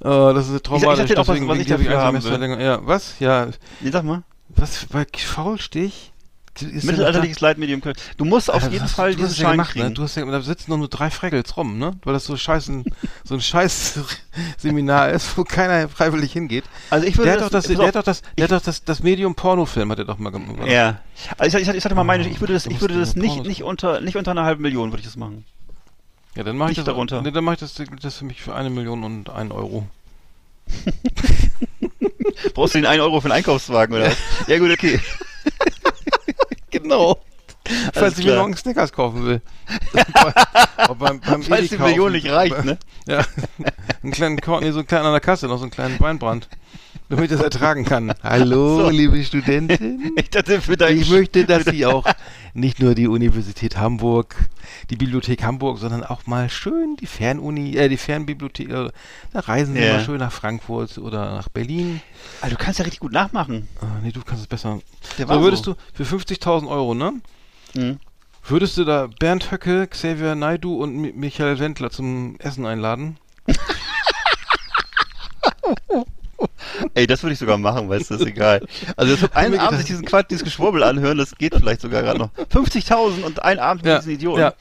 Oh, das ist traumatisch. ich sag dir doch was, was ich dafür haben will. Ja, was? Ja, Nee, sag mal. was bei Faulstich? Mittelalterliches Leitmedium. Köln. Du musst auf Alter, jeden was- Fall du hast diesen ja Schein gemacht, kriegen. Ne? Du hast ja, da sitzen doch nur drei Freckels rum, ne? Weil das so scheißen, so ein scheiß Seminar ist, wo keiner freiwillig hingeht. Also ich würde Der hat doch das, der hat doch das, der hat doch das, das Medium Pornofilm hat er doch mal gemacht. Ja. Also ich, ich, ich hatte mal meine, ich würde das, ich würde das nicht, nicht unter, nicht unter einer halben Million würde ich das machen. Ja, dann mache ich das darunter. Nee, dann mache ich das, das für mich für eine Million und einen Euro. Brauchst du den 1 Euro für einen Einkaufswagen oder? Ja gut, okay. Genau. Falls ich mir klar. morgen Snickers kaufen will. Bei- beim, beim Falls die Million nicht reicht, ne? Ja. Einen kleinen Korn, so einen kleinen an der Kasse, noch so einen kleinen Weinbrand. Damit ich das ertragen kann. Hallo, So. liebe Studentin. Ich dachte für deinen Ich möchte, dass Sie auch nicht nur die Universität Hamburg, die Bibliothek Hamburg, sondern auch mal schön die Fernuni, äh, die Fernbibliothek, äh, da reisen Sie Ja. mal schön nach Frankfurt oder nach Berlin. Ah, du kannst ja richtig gut nachmachen. Ah, nee, du kannst es besser. Der So würdest so. du für 50.000 Euro, ne? Mhm. Würdest du da Bernd Höcke, Xavier Naidu und Mi Michael Wendler zum Essen einladen? Ey, das würde ich sogar machen, weißt du, ist egal. Also wird einen Abend sich diesen Quatsch, dieses Geschwurbel anhören, das geht vielleicht sogar gerade noch. 50.000 und einen Abend mit diesen Idioten. Ja.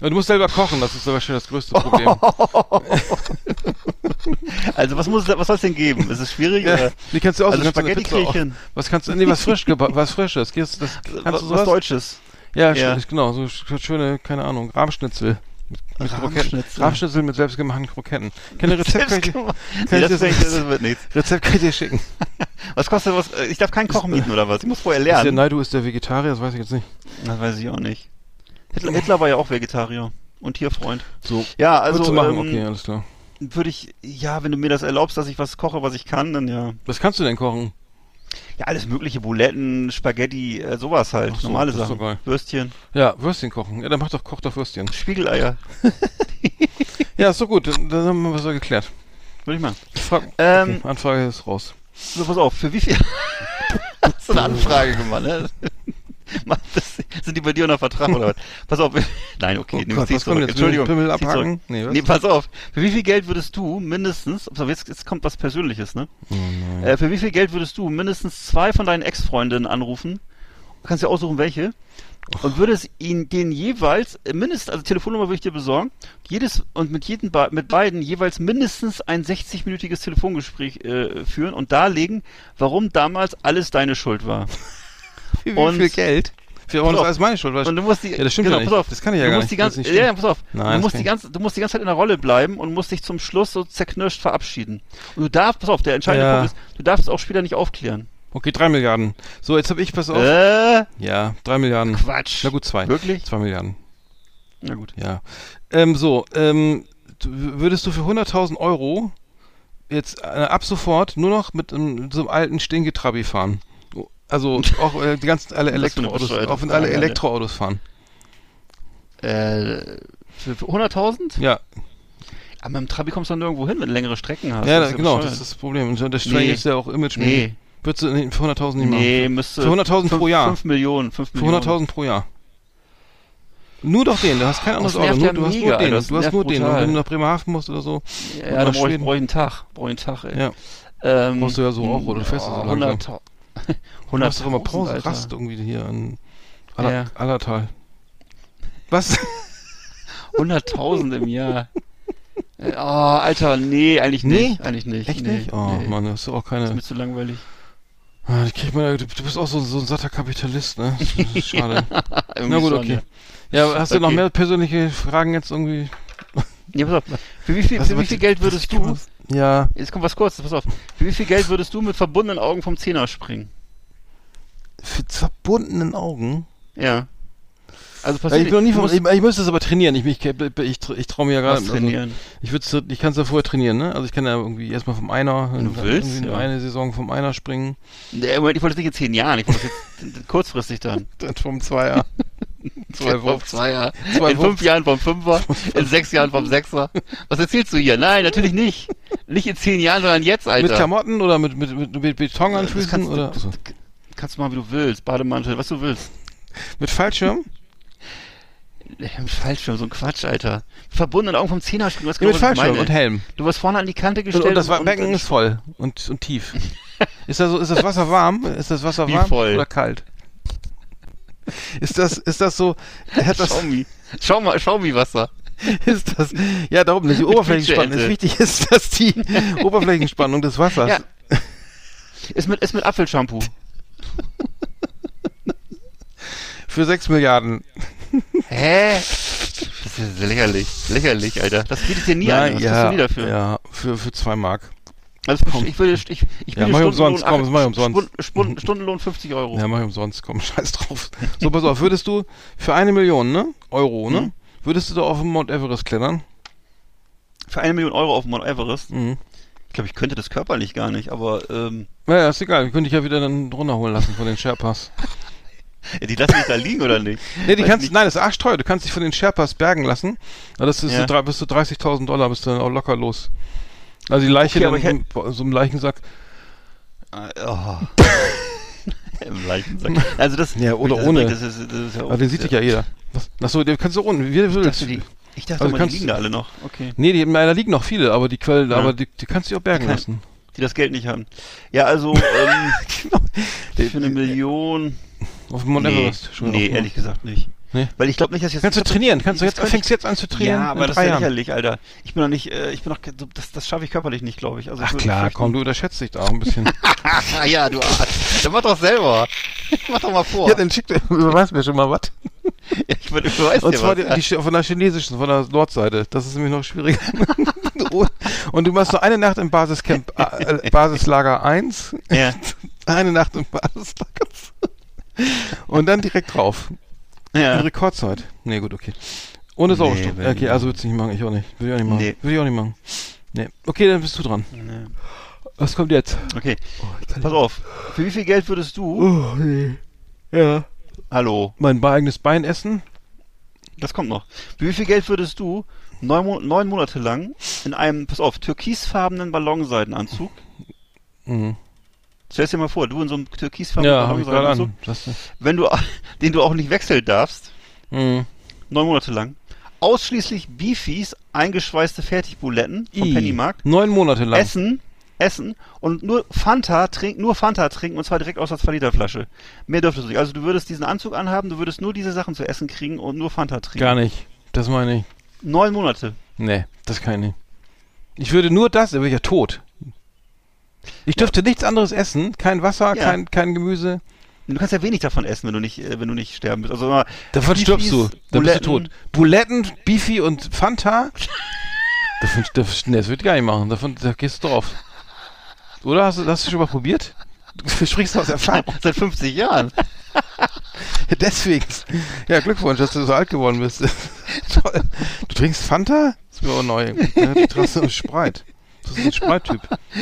Du musst selber kochen, das ist aber schon das größte Problem. Also was muss, was soll es denn geben? Ist es schwierig ja. oder Wie kannst du auch Also so Spaghetti hin. Was kannst du, nee, was frisch, was frisches. Das, das, kannst was, was Deutsches? Ja, Ja. genau, so sch- schöne, keine Ahnung, Rahmschnitzel. Mit, mit Kroketten. Rahmschnitzel. Rahmschnitzel mit selbstgemachten Kroketten. Keine Rezept kann ich, dir- Selbstgemacht. kann Nee, ich das, wird nichts. Rezept kann ich dir schicken. Was kostet was? äh, Ich darf keinen Kochen mieten oder was? Ich muss vorher Ist der lernen. Naidu ist der Vegetarier, das weiß ich jetzt nicht. Das weiß ich auch nicht. Hitler, Hitler war ja auch Vegetarier und Tierfreund. So. Ja, also du machen, ähm, okay, alles klar. würde ich, ja, wenn du mir das erlaubst, dass ich was koche, was ich kann, dann ja. Was kannst du denn kochen? Ja, alles mögliche, Buletten, Spaghetti, äh, sowas halt, so, normale Sachen. geil. Würstchen, Ja, Würstchen kochen. Ja, dann mach doch, koch doch Würstchen. Spiegeleier, Ja, ist doch gut, dann, dann haben wir was geklärt. würde ich. Ich frag, Ähm, okay, Anfrage ist raus. So, pass auf, für wie viel, hast du eine Anfrage gemacht, ne? Das, sind die bei dir unter Vertrag oder was? Pass auf. Nein, okay, Oh Gott, was kommt jetzt? Entschuldigung. Pimmel abhaken? Nee, was? Nee, pass auf. Für wie viel Geld würdest du mindestens, auf, jetzt, jetzt kommt was Persönliches, ne? Oh äh, für wie viel Geld würdest du mindestens zwei von deinen Ex-Freundinnen anrufen? Du kannst dir aussuchen, welche. Und würdest ihn den jeweils, äh, mindestens, also Telefonnummer würde ich dir besorgen, jedes, und mit jedem, mit beiden jeweils mindestens ein 60-minütiges Telefongespräch äh, führen und darlegen, warum damals alles deine Schuld war. Wie, Und- viel Geld? Für Pass das auf. alles meine Schuld? Und du musst die, ja, das stimmt genau, ja nicht. pass auf, Das kann ich ja du gar musst nicht. Die ganze, ist ja, ja, pass auf. Nein, du musst die ganze, du musst die ganze Zeit in der Rolle bleiben und musst dich zum Schluss so zerknirscht verabschieden. Und du darfst, pass auf, der entscheidende Ja. Punkt ist, du darfst es auch später nicht aufklären. Okay, drei Milliarden. So, jetzt habe ich, pass auf. Äh, Ja, drei Milliarden. Quatsch. Na gut, zwei. Wirklich? Zwei Milliarden. Na gut. Ja. Ähm, so, ähm, würdest du für 100.000 Euro jetzt äh, ab sofort nur noch mit einem, so einem alten Stinketrabi fahren? Also auch äh, die ganzen alle für Elektroautos, auch wenn alle Alter. Elektroautos fahren. Äh, für, für 100.000? Ja, Aber mit dem Trabi kommst du dann nirgendwo hin, wenn du längere Strecken hast. ja, Das genau, bescheuert. das ist das Problem. Und das Nee. ist ja auch image Nee, Würdest du für 100.000 nicht nee, machen? müsste... Für 100.000 pro Jahr. 5 Millionen, 5 Für Millionen. 100.000 pro Jahr. Nur doch den, du hast kein anderes Auto, nur, ja du hast nur den, du hast nur den. Und wenn du nach Bremerhaven musst oder so, Ja, Und da nach brauche ich, brauch ich einen Tag. Brauche ich einen Tag, ey. ja, Ähm, Brauchst du ja so auch, oder? Du fährst ja so langsam. 100, du machst doch immer 100.000, Pause, Alter. Rast irgendwie hier an Aller, Ja. Allertal. Was? 100.000 im Jahr. Äh, Oh, Alter, nee, eigentlich Nee? nicht. Eigentlich nicht. Echt nee, nicht? Oh nee. Mann, das ist auch Ist keine. mir zu langweilig. Ah, ja- du, du bist auch so, so ein satter Kapitalist, ne? Das ist Schade. Na gut, schon, okay. Ja. Ja, hast du noch Okay. mehr persönliche Fragen jetzt irgendwie? Ja, pass auf. Für wie viel, für wie viel Geld würdest du, Ja, jetzt kommt was kurzes, pass auf. Für wie viel Geld würdest du mit verbundenen Augen vom Zehner springen? Für verbundenen Augen. Ja. Also Ja, passiert ich bin noch nie du von, musst ich, ich müsste es aber trainieren. Ich, ich, ich, ich, ich traue mir ja gerade. trainieren. Ich würde ich kann es ja vorher trainieren, ne? Also ich kann ja irgendwie erstmal vom Einer, du willst, irgendwie ja. eine Saison vom Einer springen, Nee, Moment, ich wollte das nicht in zehn Jahren, ich wollte das jetzt kurzfristig dann. dann vom Zweier. Zwei vom. Zweier. Zwei in Wurf. fünf Jahren vom Fünfer, in sechs Jahren vom Sechser. Was erzählst du hier? Nein, natürlich nicht. Nicht in zehn Jahren, sondern jetzt, Alter. Mit Klamotten oder mit, mit, mit, mit Beton an das Füßen kannst, oder du, also, kannst du machen, wie du willst. Bademantel, was du willst. mit Fallschirm? Mit Fallschirm, so ein Quatsch, Alter. Verbundenen Augen vom Zehner springen, was Ja, mit Fallschirm und Helm. Du wirst vorne an die Kante Und, gestellt. und das Becken ist voll und, und tief. Ist das, so, ist das Wasser warm? Ist das Wasser warm voll? oder kalt? Ist das, ist das so, hat das, Schaumi. Schau mal, Schaumi-Wasser. ist das, ja darum nicht, die Oberflächenspannung ist wichtig, ist das die Oberflächenspannung des Wassers. Ja. Ist mit, ist mit Apfelshampoo. Für 6 Milliarden. Hä? Das ist lächerlich. Lächerlich, Alter. Das bietet dir nie an. Was ja, du nie dafür? ja, für, für 2 Mark. Also ich würde, ich, ich Ja, mach ich umsonst, komm, mach ich umsonst. Spun- Stundenlohn 50 Euro. Ja, mach ich umsonst, komm, scheiß drauf. So, pass auf, würdest du für eine Million, ne? Euro, ne? Mhm. Würdest du da auf den Mount Everest klettern? Für eine Million Euro auf Mount Everest. Mhm. Ich glaube, ich könnte das körperlich gar nicht, aber ähm, Naja, ist egal, wir können dich ja wieder dann runterholen lassen von den Sherpas. ja, die lassen mich da liegen oder nicht? Nee, die Weiß kannst, nicht. nein, das ist arschteuer, du kannst dich von den Sherpas bergen lassen. Das ist Ja. so, bis zu 30.000 Dollar bist du dann auch locker los. Also die Leiche Okay, dann ich in so einem Leichensack. Ah, Oh. Im Leichensack. Also das. Ja, oder das, ohne. Das ist, das ist ja Aber den sieht dich ja jeder. Was? Achso, den kannst du unten, wie du Ich willst. Ich dachte Also mal, kannst- die liegen da alle noch. Okay. Nee, die, da liegen noch viele, aber die Quellen, Ja. aber die, die kannst du auch bergen Die kann- lassen. Die das Geld nicht haben. Ja, also ähm, Genau. für eine Million. Auf dem Mount nee, Everest. schon nee ehrlich gesagt nicht. Nee? Weil ich glaube nicht, dass ich jetzt. Kannst du ich trainieren? Kannst du jetzt, fängst jetzt an zu trainieren? Ja, aber das ist ja lächerlich, Alter. Ich bin noch nicht, äh, ich bin noch, das, das schaffe ich körperlich nicht, glaube ich. Also ich Ach würde klar, komm, du unterschätzt dich da auch ein bisschen. Ja, du Arsch. Dann mach doch selber. Mach doch mal vor. ja, dann schick dir, überweis mir schon mal was. Ich würde, ich weiß Und zwar die, die, von der chinesischen, von der Nordseite. Das ist nämlich noch schwieriger. Und du machst nur eine Nacht im Basiscamp, äh, Basislager 1, ja. eine Nacht im Basislager 2 und dann direkt drauf. In ja. Rekordzeit. Nee, gut, okay. Ohne Nee, Sauerstoff. will okay, ich also würd's nicht machen, ich auch nicht. Will ich auch nicht machen. Nee. Will ich auch nicht machen. Nee. Okay, dann bist du dran. Nee. Was kommt jetzt? Okay, pass auf. Für wie viel Geld würdest du, Oh, nee. Ja. Hallo, Mein eigenes Bein essen? das kommt noch. Wie viel Geld würdest du neun, Mo neun Monate lang in einem, pass auf, türkisfarbenen Ballonseidenanzug Mhm. Stell dir mal vor, du in so einem türkisfarbenen Ja, Ballon, habe ich so einem gerade so, an. Das, wenn du, den du auch nicht wechseln darfst, mh. neun Monate lang, ausschließlich Beefies, eingeschweißte Fertigbuletten vom I. Pennymarkt, Neun Monate lang. Essen, Essen und nur Fanta trinken, nur Fanta trinken und zwar direkt aus der 2 Liter Flasche. Mehr dürftest du nicht. Also du würdest diesen Anzug anhaben, du würdest nur diese Sachen zu essen kriegen und nur Fanta trinken. Gar nicht. Das meine ich. Neun Monate. Nee, das kann ich nicht. Ich würde nur das, dann wäre ich ja tot. Ich dürfte nichts anderes essen, kein Wasser, Ja. kein, kein Gemüse. Du kannst ja wenig davon essen, wenn du nicht, äh, wenn du nicht sterben willst. Also immer Davon Beefies, stirbst du. Dann bist du Buletten. tot. Buletten, Beefy und Fanta? davon, das, nee, das würde ich gar nicht machen. Davon, da gehst du drauf. Oder? Hast du, du schon mal probiert? Du sprichst aus Erfahrung. Seit 50 Jahren. Deswegen. Ja, Glückwunsch, dass du so alt geworden bist. Toll. Du trinkst Fanta? Das ist mir aber neu. Ja, du trinkst so Spreit. Das ist ein Spreittyp.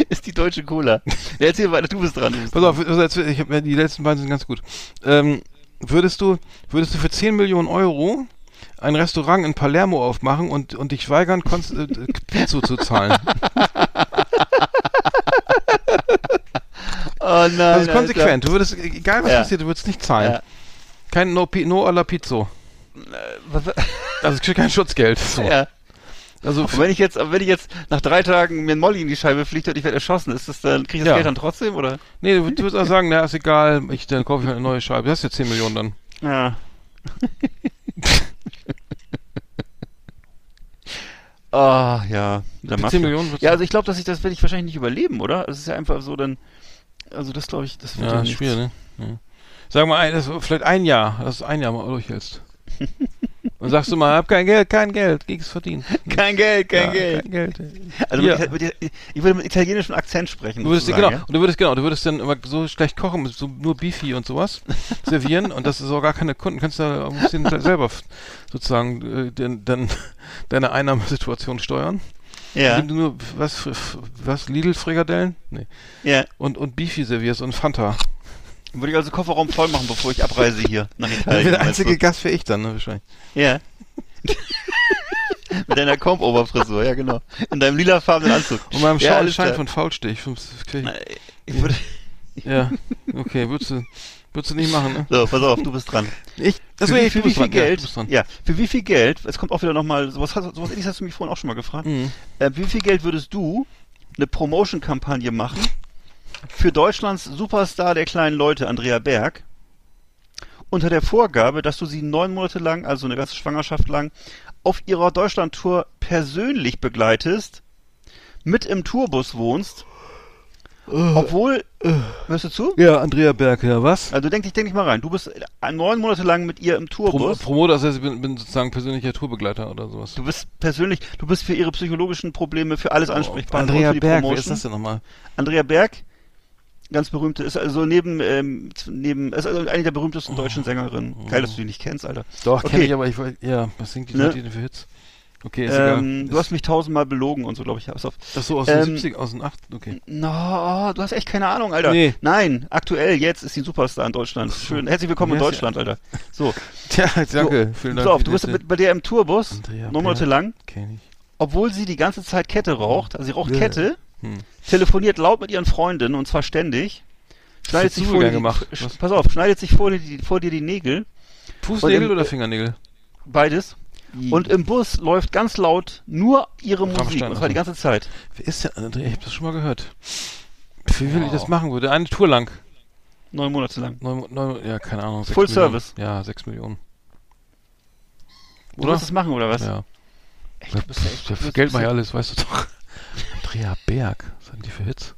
Ist die deutsche Cola. Ja, erzähl weiter, du bist dran. Du bist Pass auf, also ich hab, die letzten beiden sind ganz gut. Ähm, würdest du, würdest du für 10 Millionen Euro ein Restaurant in Palermo aufmachen und, und dich weigern, Konst äh, Pizzo zu zahlen? Oh nein. Das ist konsequent. Du würdest, egal was Ja. passiert, du würdest nicht zahlen. Ja. Kein No, no alla Pizzo. Also es kriegt kein Schutzgeld. So. Ja. Also Und wenn ich jetzt, wenn ich jetzt nach drei Tagen mir ein Molly in die Scheibe fliegt und ich werde erschossen, ist das dann, krieg ich das Ja. Geld dann trotzdem, oder? Nee, du, du würdest auch sagen, na, ist egal, ich, dann kaufe ich halt eine neue Scheibe. Das ist ja 10 Millionen dann. Ja. Ah, ja. Der Für Mafia. 10 Millionen Ja, also ich glaube, dass ich das werde ich wahrscheinlich nicht überleben, oder? Es ist ja einfach so dann, also das glaube ich, das wird Ja, ja nichts. schwierig, ne? Ja. Sag mal, ein, das, vielleicht ein Jahr, dass du ein Jahr mal durchhältst. Und sagst du mal, hab kein Geld, kein Geld, ging's verdienen. Kein Geld, kein ja, Geld. Kein Geld. Also Ja. mit, mit, ich würde mit italienischem Akzent sprechen. Du würdest, genau, und du würdest, genau, du würdest dann immer so schlecht kochen, so nur Beefy und sowas servieren und das ist auch gar keine Kunden, kannst du da auch ein bisschen selber sozusagen äh, den, dann deine Einnahmesituation steuern. Ja. Indem du nur, was, was, Lidl-Frikadellen? Nee. ja. Und, und Beefy servierst und Fanta. Würde ich also Kofferraum voll machen, bevor ich abreise hier nach Italien. wäre der einzige du? Gast für ich dann, ne, wahrscheinlich. Ja. Mit deiner Comb-Over-Frisur, ja genau. In deinem lilafarbenen Anzug. Und meinem ja, Schein von Faulstich. Ich würde, Ja, okay, würdest du, würdest du nicht machen, ne? so, pass auf, du bist dran. Ich, das für wie, für wie viel dran. Ja, Geld? dran. Ja, für wie viel Geld? Es kommt auch wieder nochmal, sowas, hast- sowas ähnliches hast du mich vorhin auch schon mal gefragt. Mhm. Äh, wie viel Geld würdest du eine Promotion-Kampagne machen für Deutschlands Superstar der kleinen Leute, Andrea Berg, unter der Vorgabe, dass du sie neun Monate lang, also eine ganze Schwangerschaft lang, auf ihrer Deutschland-Tour persönlich begleitest, mit im Tourbus wohnst, obwohl, hörst du zu? Ja, Andrea Berg, ja, was? Also denk dich, denk dich mal rein. Du bist äh, neun Monate lang mit ihr im Prom Tourbus. Promoter, das heißt, ich bin, bin sozusagen persönlicher Tourbegleiter oder sowas. Du bist persönlich, du bist für ihre psychologischen Probleme, für alles ansprechbar. Oh, Andrea für die Berg, wer Promotion. ist das denn nochmal? Andrea Berg, ganz berühmte, ist also neben, ähm, neben, ist also eine der berühmtesten deutschen Sängerinnen. Geil, dass du die nicht kennst, Alter. Doch, Okay. kenne ich, aber ich ja, was singt die Ne? Leute denn für Hits? Okay, ist Ähm, egal. du hast mich tausendmal belogen und so, glaube ich. Pass auf. das so aus ähm, den 70 aus den 8 okay. No, du hast echt keine Ahnung, Alter. Nee. Nein, aktuell, jetzt ist sie ein Superstar in Deutschland. Schön. Herzlich willkommen in Deutschland, Alter. So, Tja, danke, vielen Dank. so auf, du bist mit, bei der im Tourbus, Andrea neun Monate lang, Kenn ich. obwohl sie die ganze Zeit Kette raucht, also sie raucht Ja. Kette, Hm. telefoniert laut mit ihren Freundinnen und zwar ständig. Schneidet sich vor dir, gemacht. die, pass auf, schneidet sich vor dir, die, vor dir die Nägel, Fußnägel im- oder Fingernägel? beides. Und im Bus läuft ganz laut nur ihre Musik, und zwar die ganze Zeit. Wer ist denn Andrea? Ich hab das schon mal gehört. Wie will ich das machen würde? Eine Tour lang. Neun Monate lang. Neun, neun, ja, keine Ahnung. sechs Full Millionen. Service. Ja, 6 Millionen. Du Oder? willst das machen, oder was? Ja. Echt, du bist ja echt, du bist- Geld bist mach ich ja- alles, weißt du doch. Andrea Berg. Was hatten die für Hits?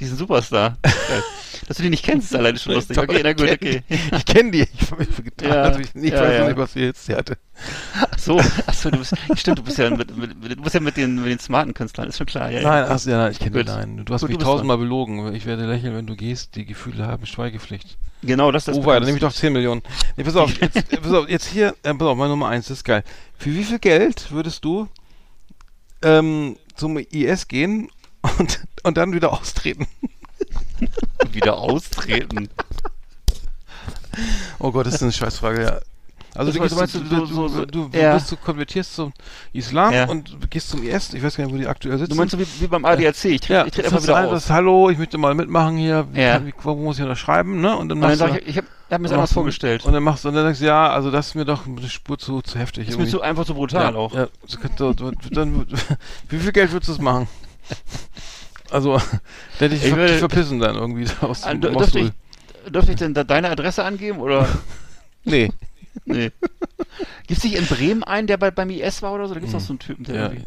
Diesen Superstar. Dass du die nicht kennst, ist alleine schon lustig. Doch, Okay, na gut, ich okay. Ich kenne die. Ich hab mir getan, Ja, dass ich nicht ja, weiß, ja. nicht, was für Hits die hatte. Ach so, ach so, du bist, stimmt, du bist ja mit, mit, du bist ja mit den, mit den smarten Künstlern, ist schon klar. Ja, Nein, ach, ja, nein, ich kenne nein. Du hast Gut, mich du tausendmal belogen. Ich werde lächeln, wenn du gehst. Die Gefühle haben Schweigepflicht. Genau, das ist Oh, weiter, dann nehme ich doch 10 Millionen. Nee, pass auf, jetzt, äh, pass auf, jetzt hier, äh, pass auf, meine Nummer 1, das ist geil. Für wie viel Geld würdest du ähm, zum IS gehen und, und dann wieder austreten? Wieder austreten. Oh Gott, das ist eine Scheißfrage, ja. Also Das du, meinst du, du du, so- so- du, du, ja. bist, du konvertierst zum Islam Ja. und gehst zum IS, ich weiß gar nicht, wo die aktuell sitzen. Du meinst so wie, wie beim ADAC, ich trete ja, ich trete einfach wieder ein, aus. sagst, hallo, ich möchte mal mitmachen hier, Ja. kann, wie, wo muss ich unterschreiben, ne? Und dann Und dann machst sag du, ich, ich habe hab mir das anders vorgestellt. Und dann machst du, und dann sagst du, ja, also das ist mir doch eine Spur zu, zu heftig. ist mir so einfach so brutal ja, auch. Ja, so so- so- dann, wie viel Geld würdest du das machen? Also, da hätte ich, würde- verpissen dann irgendwie aus Ah, dem dür- Dürfte ich, dürfte ich denn da deine Adresse angeben oder? Nee. Nee. Gibt es nicht in Bremen einen, der bei, beim IS war oder so? Da gibt es doch so einen Typen, der Ja. irgendwie.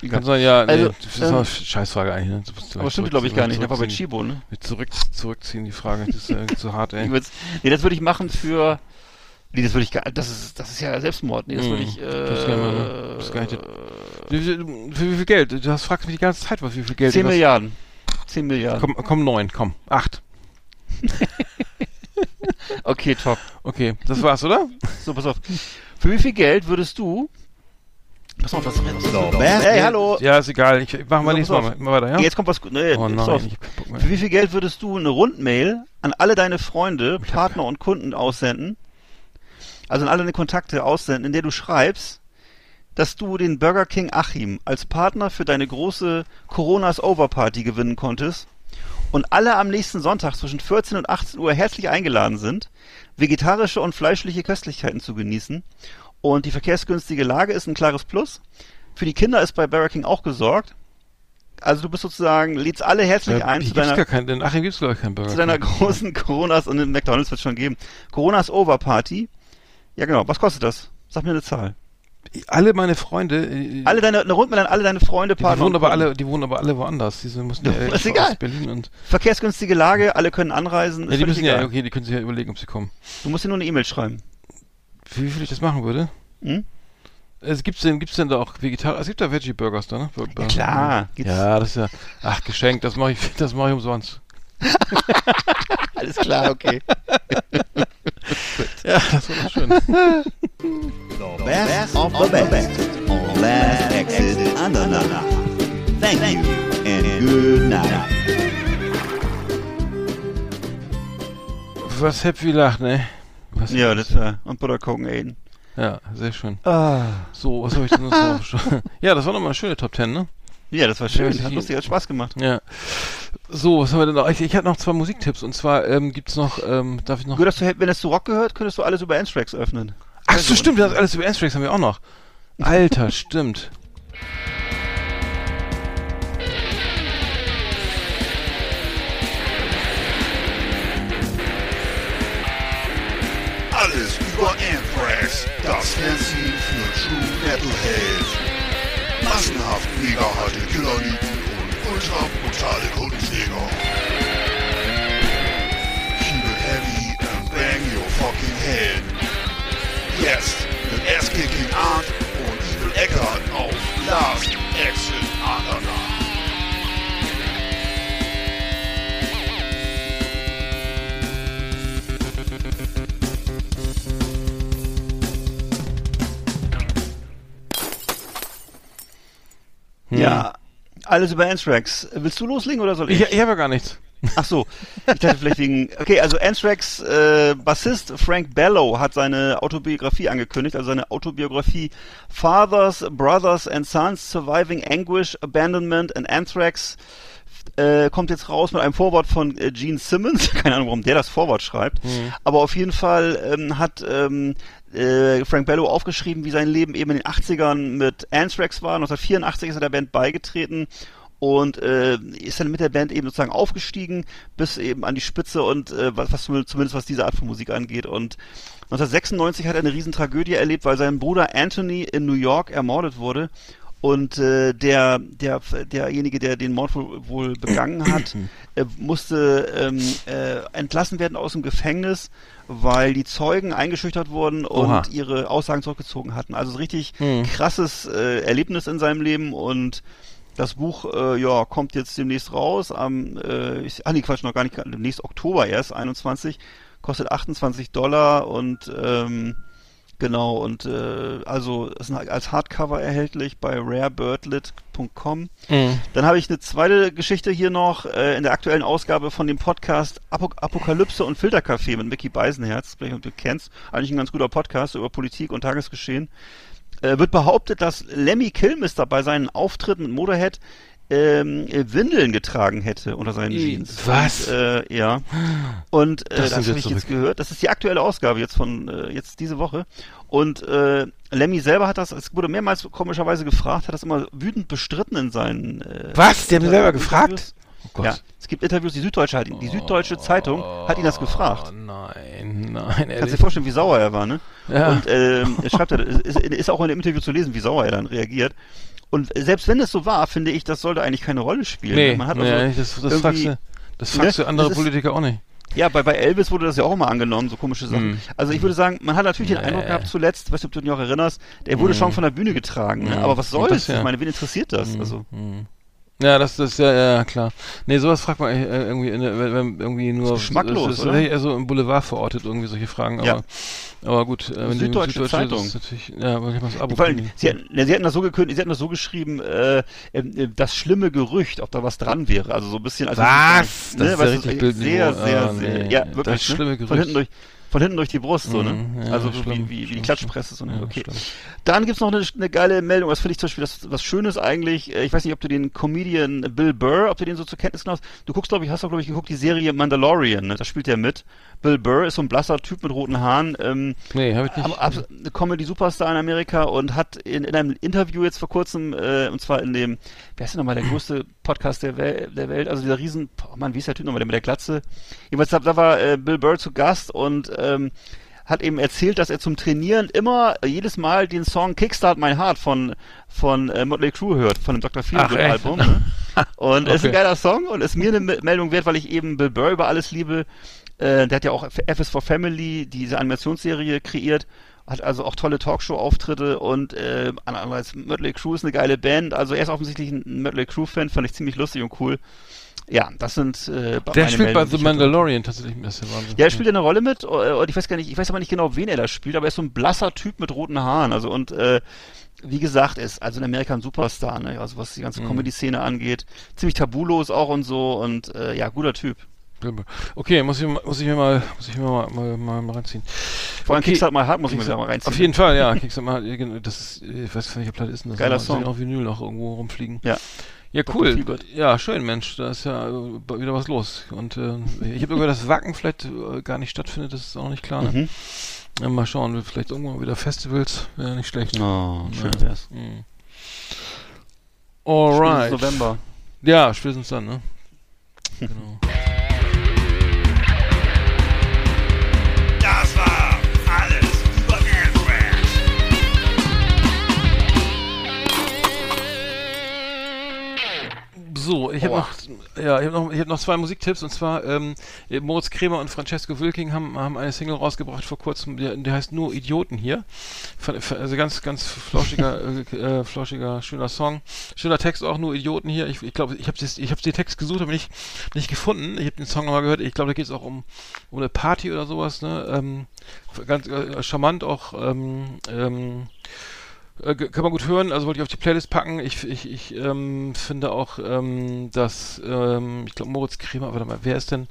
Kann Egal. sein, ja, nee, Also, das ist ähm, eine Scheißfrage eigentlich. Ne? Du Aber stimmt glaube ich gar nicht, der war bei. Chibo, ne? Mit Zurück, zurückziehen, die Frage. Das ist ja irgendwie zu hart, ey. Nee, das würde ich machen für. Nee, das würde ich gar das ist, das ist ja Selbstmord. Nee, das würde Hm, ich. Äh, das ist gar nicht das ist für wie viel Geld? Du hast, fragst mich die ganze Zeit, was wie viel Geld 10 du hast. Milliarden. 10 Milliarden. Komm, komm, neun, komm. Acht. Okay, top. Okay, das war's, oder? So, pass auf. Für wie viel Geld würdest du. Pass auf, das The best. Hey, hallo. Ja, ist egal. Ich mach mal So, nächstes pass Mal, auf. mal weiter, ja? Jetzt kommt was. Nee, oh pass nein, auf. Bock mehr. Für wie viel Geld würdest du eine Rundmail an alle deine Freunde, Partner und Kunden aussenden? Also an alle deine Kontakte aussenden, in der du schreibst, dass du den Burger King Achim als Partner für deine große Coronas Over Party gewinnen konntest und alle am nächsten Sonntag zwischen 14 und 18 Uhr herzlich eingeladen sind, vegetarische und fleischliche Köstlichkeiten zu genießen. Und die verkehrsgünstige Lage ist ein klares Plus. Für die Kinder ist bei Burger King auch gesorgt. Also du bist sozusagen, lädst alle herzlich Ja, ein zu deiner, gar keinen, in Achim gibt's ich keinen Burger zu deiner großen Coronas und in McDonalds wird schon geben. Coronas Over Party. Ja genau, was kostet das? Sag mir eine Zahl. Alle meine Freunde, äh, Alle deine, eine Rundmail an alle deine Freunde, die Partner wohnen und aber alle, die wohnen aber alle woanders. Diese müssen ja, ist extra egal. Berlin und, Verkehrsgünstige Lage, alle können anreisen. ja, ist die müssen ja, egal. okay, die können sich ja überlegen, ob sie kommen. Du musst dir nur eine E-Mail schreiben. Wie viel ich das machen würde? Hm? Es gibt's denn, gibt's denn da auch Vegetarier? Es gibt da Veggie Burgers da, ne? Bur- Ja, klar. Geht's, Ja, das ist ja, ach, geschenkt, das mache ich, das mache ich umsonst. Alles klar, okay. Ja, das war doch schön. The best of the best on Last Exit Andernach. Thank you and good night. Was Happy lacht, ne? Was Ja, das war. Und Butter Copenhagen. Ja, sehr schön. Ah. So, was habe ich denn noch? schon- Ja, das war nochmal eine schöne Top Ten, ne? Ja, das war schön. Hat die- lustig, hat Spaß gemacht. Ja. So, was haben wir denn noch? Ich, ich hatte noch zwei Musiktipps und zwar ähm, gibt's noch, ähm, darf ich noch. Dass du, wenn es zu Rock gehört, könntest du alles über Anthrax öffnen. Ach so, stimmt, das alles über Anthrax haben wir auch noch. Alter, stimmt. Alles über Anthrax, das Fernsehen für True Metalheads. Massenhaft mega harte Killerlieden und ultra brutale Kundenjäger. Keep it heavy and bang your fucking head. Jetzt mit Ass-Kicking Art und Evil Eckart auf Last Exit alles über Anthrax. Willst du loslegen oder soll ich? Ich, ich habe ja gar nichts. Ach so, ich dachte vielleicht wegen. Okay, also Anthrax äh, Bassist Frank Bellow hat seine Autobiografie angekündigt, also seine Autobiografie Fathers, Brothers and Sons Surviving Anguish, Abandonment and Anthrax äh, kommt jetzt raus mit einem Vorwort von äh, Gene Simmons. Keine Ahnung, warum der das Vorwort schreibt. Aber auf jeden Fall ähm, hat ähm, äh, Frank Bellow aufgeschrieben, wie sein Leben eben in den 80ern mit Anthrax war. 1984 ist er der Band beigetreten und äh, ist dann mit der Band eben sozusagen aufgestiegen bis eben an die Spitze und äh, was, was zumindest was diese Art von Musik angeht und 1996 hat er eine riesen Tragödie erlebt, weil sein Bruder Anthony in New York ermordet wurde und äh, der der derjenige, der den Mord wohl, wohl begangen hat, äh, musste ähm, äh, entlassen werden aus dem Gefängnis, weil die Zeugen eingeschüchtert wurden und Oha. ihre Aussagen zurückgezogen hatten. Also so richtig Hm. krasses äh, Erlebnis in seinem Leben und das Buch äh, ja kommt jetzt demnächst raus am äh, ich, ah nee Quatsch noch gar nicht demnächst Oktober erst 21 kostet 28 Dollar und ähm, Genau, und äh, also ist als Hardcover erhältlich bei rarebirdlit.com. Mhm. Dann habe ich eine zweite Geschichte hier noch äh, in der aktuellen Ausgabe von dem Podcast Apo Apokalypse und Filterkaffee mit Mickey Beisenherz, vielleicht ob du kennst, eigentlich ein ganz guter Podcast über Politik und Tagesgeschehen. Äh, wird behauptet, dass Lemmy Kilmister bei seinen Auftritten mit Motorhead ähm, äh, Windeln getragen hätte unter seinen Jeans. was? Und, äh, ja. Und äh, Das das, habe ich jetzt gehört. Das ist die aktuelle Ausgabe jetzt von äh, jetzt diese Woche. Und äh, Lemmy selber hat das, es wurde mehrmals komischerweise gefragt, hat das immer wütend bestritten in seinen äh, Was? Die haben ihn selber gefragt? Oh. Ja, es gibt Interviews, die Süddeutsche hat ihn, die Süddeutsche Zeitung hat ihn das gefragt. Oh, nein, nein, Kannst dir vorstellen, wie sauer er war, ne? Ja. Und ähm, er schreibt er, ist, ist auch in dem Interview zu lesen, wie sauer er dann reagiert. Und selbst wenn es so war, finde ich, das sollte eigentlich keine Rolle spielen. Nee, Man hat nee, also das, das fragst du, das fragst Ne? du andere ist- Politiker auch nicht. Ja, bei, bei Elvis wurde das ja auch mal angenommen, so komische Sachen. Hm. Also ich würde sagen, man hat natürlich den Nee. Eindruck gehabt zuletzt, weißt du, ob du dich noch erinnerst, der wurde schon von der Bühne getragen. Ne? Hm. Aber was soll's? das ja. Ich meine, wen interessiert das? Also Ja, das, das, ja, ja, klar. Nee, sowas fragt man äh, irgendwie, in, wenn, wenn irgendwie nur. geschmacklos, das ist oder? eher so im Boulevard verortet, irgendwie solche Fragen, Ja. aber, aber gut. Äh, wenn die Süddeutsche Zeitung. Das ist ja, weil ich mal das Abo Vor allem, sie, hatten, ne, sie hatten das so gekündigt, sie hatten das so geschrieben, äh, äh, das schlimme Gerücht, ob da was dran wäre. Also so ein bisschen. Also Was? Ne, Das ist weißt ja richtig sehr, Bildniveau. sehr, Ah, sehr, nee. ja, Das wirklich. schlimme ne? Gerücht. Von hinten durch, von hinten durch die Brust, so, ne? Mhm, ja, also so wie, schlimm, wie, wie die schlimm, Klatschpresse, so, ne? schlimm. Ja, Okay. schlimm. Dann gibt's noch eine, eine geile Meldung, das finde ich zum Beispiel das, was Schönes eigentlich. Äh, Ich weiß nicht, ob du den Comedian Bill Burr, ob du den so zur Kenntnis genommen hast. Du guckst, glaube ich, hast doch, glaube ich, geguckt, die Serie Mandalorian, ne? Da spielt er mit. Bill Burr ist so ein blasser Typ mit roten Haaren. Ähm, Nee, hab ich nicht. Ab- ab- Comedy-Superstar in Amerika und hat in, in einem Interview jetzt vor kurzem, äh, und zwar in dem, wer ist denn nochmal der größte Podcast der, Wel der Welt, also dieser riesen, oh Mann, wie ist der Typ nochmal, der mit der Glatze? Jedenfalls, da, da war äh, Bill Burr zu Gast und ähm, hat eben erzählt, dass er zum Trainieren immer jedes Mal den Song Kickstart My Heart von von äh, Motley Crue hört, von dem Dr. Feelgood? Album. Ne? Und ist ein Okay. geiler Song und ist mir eine Me- Meldung wert, weil ich eben Bill Burr über alles liebe. Äh, der hat ja auch F F is for Family, diese Animationsserie kreiert, hat also auch tolle Talkshow-Auftritte und äh, andererseits Mötley Crüe ist eine geile Band, also er ist offensichtlich ein Mötley Crüe-Fan, fand ich ziemlich lustig und cool. Ja, das sind äh, Der spielt bei Meldungen, die The. Mandalorian tatsächlich. Ist der Wahnsinn. Ja, er spielt eine Rolle mit, äh, und ich weiß gar nicht, ich weiß aber nicht genau, wen er da spielt, aber er ist so ein blasser Typ mit roten Haaren, also und äh, wie gesagt, ist also in Amerika ein Superstar, ne? also was die ganze Mhm. Comedy-Szene angeht, ziemlich tabulos auch und so und äh, ja, guter Typ. Okay, muss ich, mal- muss ich mir mal, muss ich mir mal, mal, mal, mal reinziehen. Vor allem Okay. Kickstart My Heart muss ich mir wieder mal reinziehen. Auf jeden Fall, ja. Kickstart mal, ja, das ist, ich weiß nicht, ob das ist. Das Geiler Song. ja auch Vinyl noch irgendwo rumfliegen. Ja. Ja, cool. Ja, schön, Mensch. Da ist ja äh, wieder was los. Und äh, ich habe gehört, dass Wacken vielleicht äh, gar nicht stattfindet. Das ist auch nicht klar. Ne? Mhm. Ja, mal schauen. Vielleicht irgendwann wieder Festivals. Wäre nicht schlecht. Oh, schön Ja. wär's. Mhm. Alright. Spätestens November. Ja, spätestens dann, ne? genau. So, ich habe noch, ja, ich habe noch, ich hab noch zwei Musiktipps und zwar ähm, Moritz Kremer und Francesco Wilking haben, haben eine Single rausgebracht vor kurzem, der, der heißt nur Idioten hier. Also ganz, ganz flauschiger, äh, äh, flauschiger, schöner Song, schöner Text auch nur Idioten hier. Ich, ich glaube, ich habe ich habe den Text gesucht, aber nicht nicht gefunden. Ich habe den Song nochmal gehört. Ich glaube, da geht es auch um um eine Party oder sowas. Ne, ähm, ganz äh, charmant auch. Ähm, ähm, äh, kann man gut hören, also wollte ich auf die Playlist packen. Ich, ich, ich ähm, finde auch, ähm, dass, ähm, ich glaube, Moritz Kremer, warte mal, wer ist denn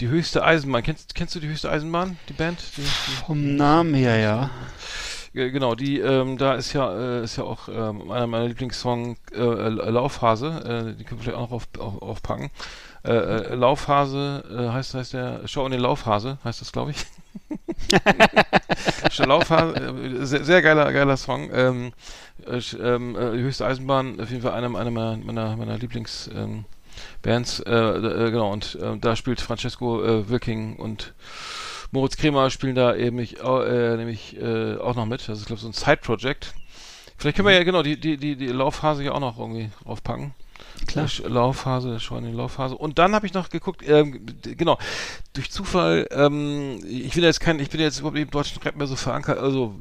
die höchste Eisenbahn? Kennst, kennst du die höchste Eisenbahn, die Band? Die, die, Vom Namen her, ja. Genau, die, ähm, da ist ja, äh, ist ja auch ähm, einer meiner Lieblingssong äh, Laufhase, äh, die können wir vielleicht auch noch auf, auf, aufpacken. Äh, äh, Laufhase äh, heißt, heißt der, Schau in den Laufhase, heißt das, glaube ich. Laufhase, äh, sehr, sehr geiler, geiler Song. Ähm, äh, ähm, äh, höchste Eisenbahn, auf jeden Fall einer, einer meiner, meiner, meiner Lieblings ähm, Bands, äh, äh, genau, und äh, da spielt Francesco äh, Wilking und Moritz Kremer spielen da eben äh, nämlich auch noch mit. Das ist, glaube ich, so ein Side-Project. Vielleicht können wir ja genau die, die, die, die Laufphase ja auch noch irgendwie draufpacken. Klar. Laufphase, schon in Laufphase. Und dann habe ich noch geguckt, ähm, genau, durch Zufall, ähm, ich bin jetzt kein, ich bin jetzt überhaupt nicht im deutschen Rap mehr so verankert, also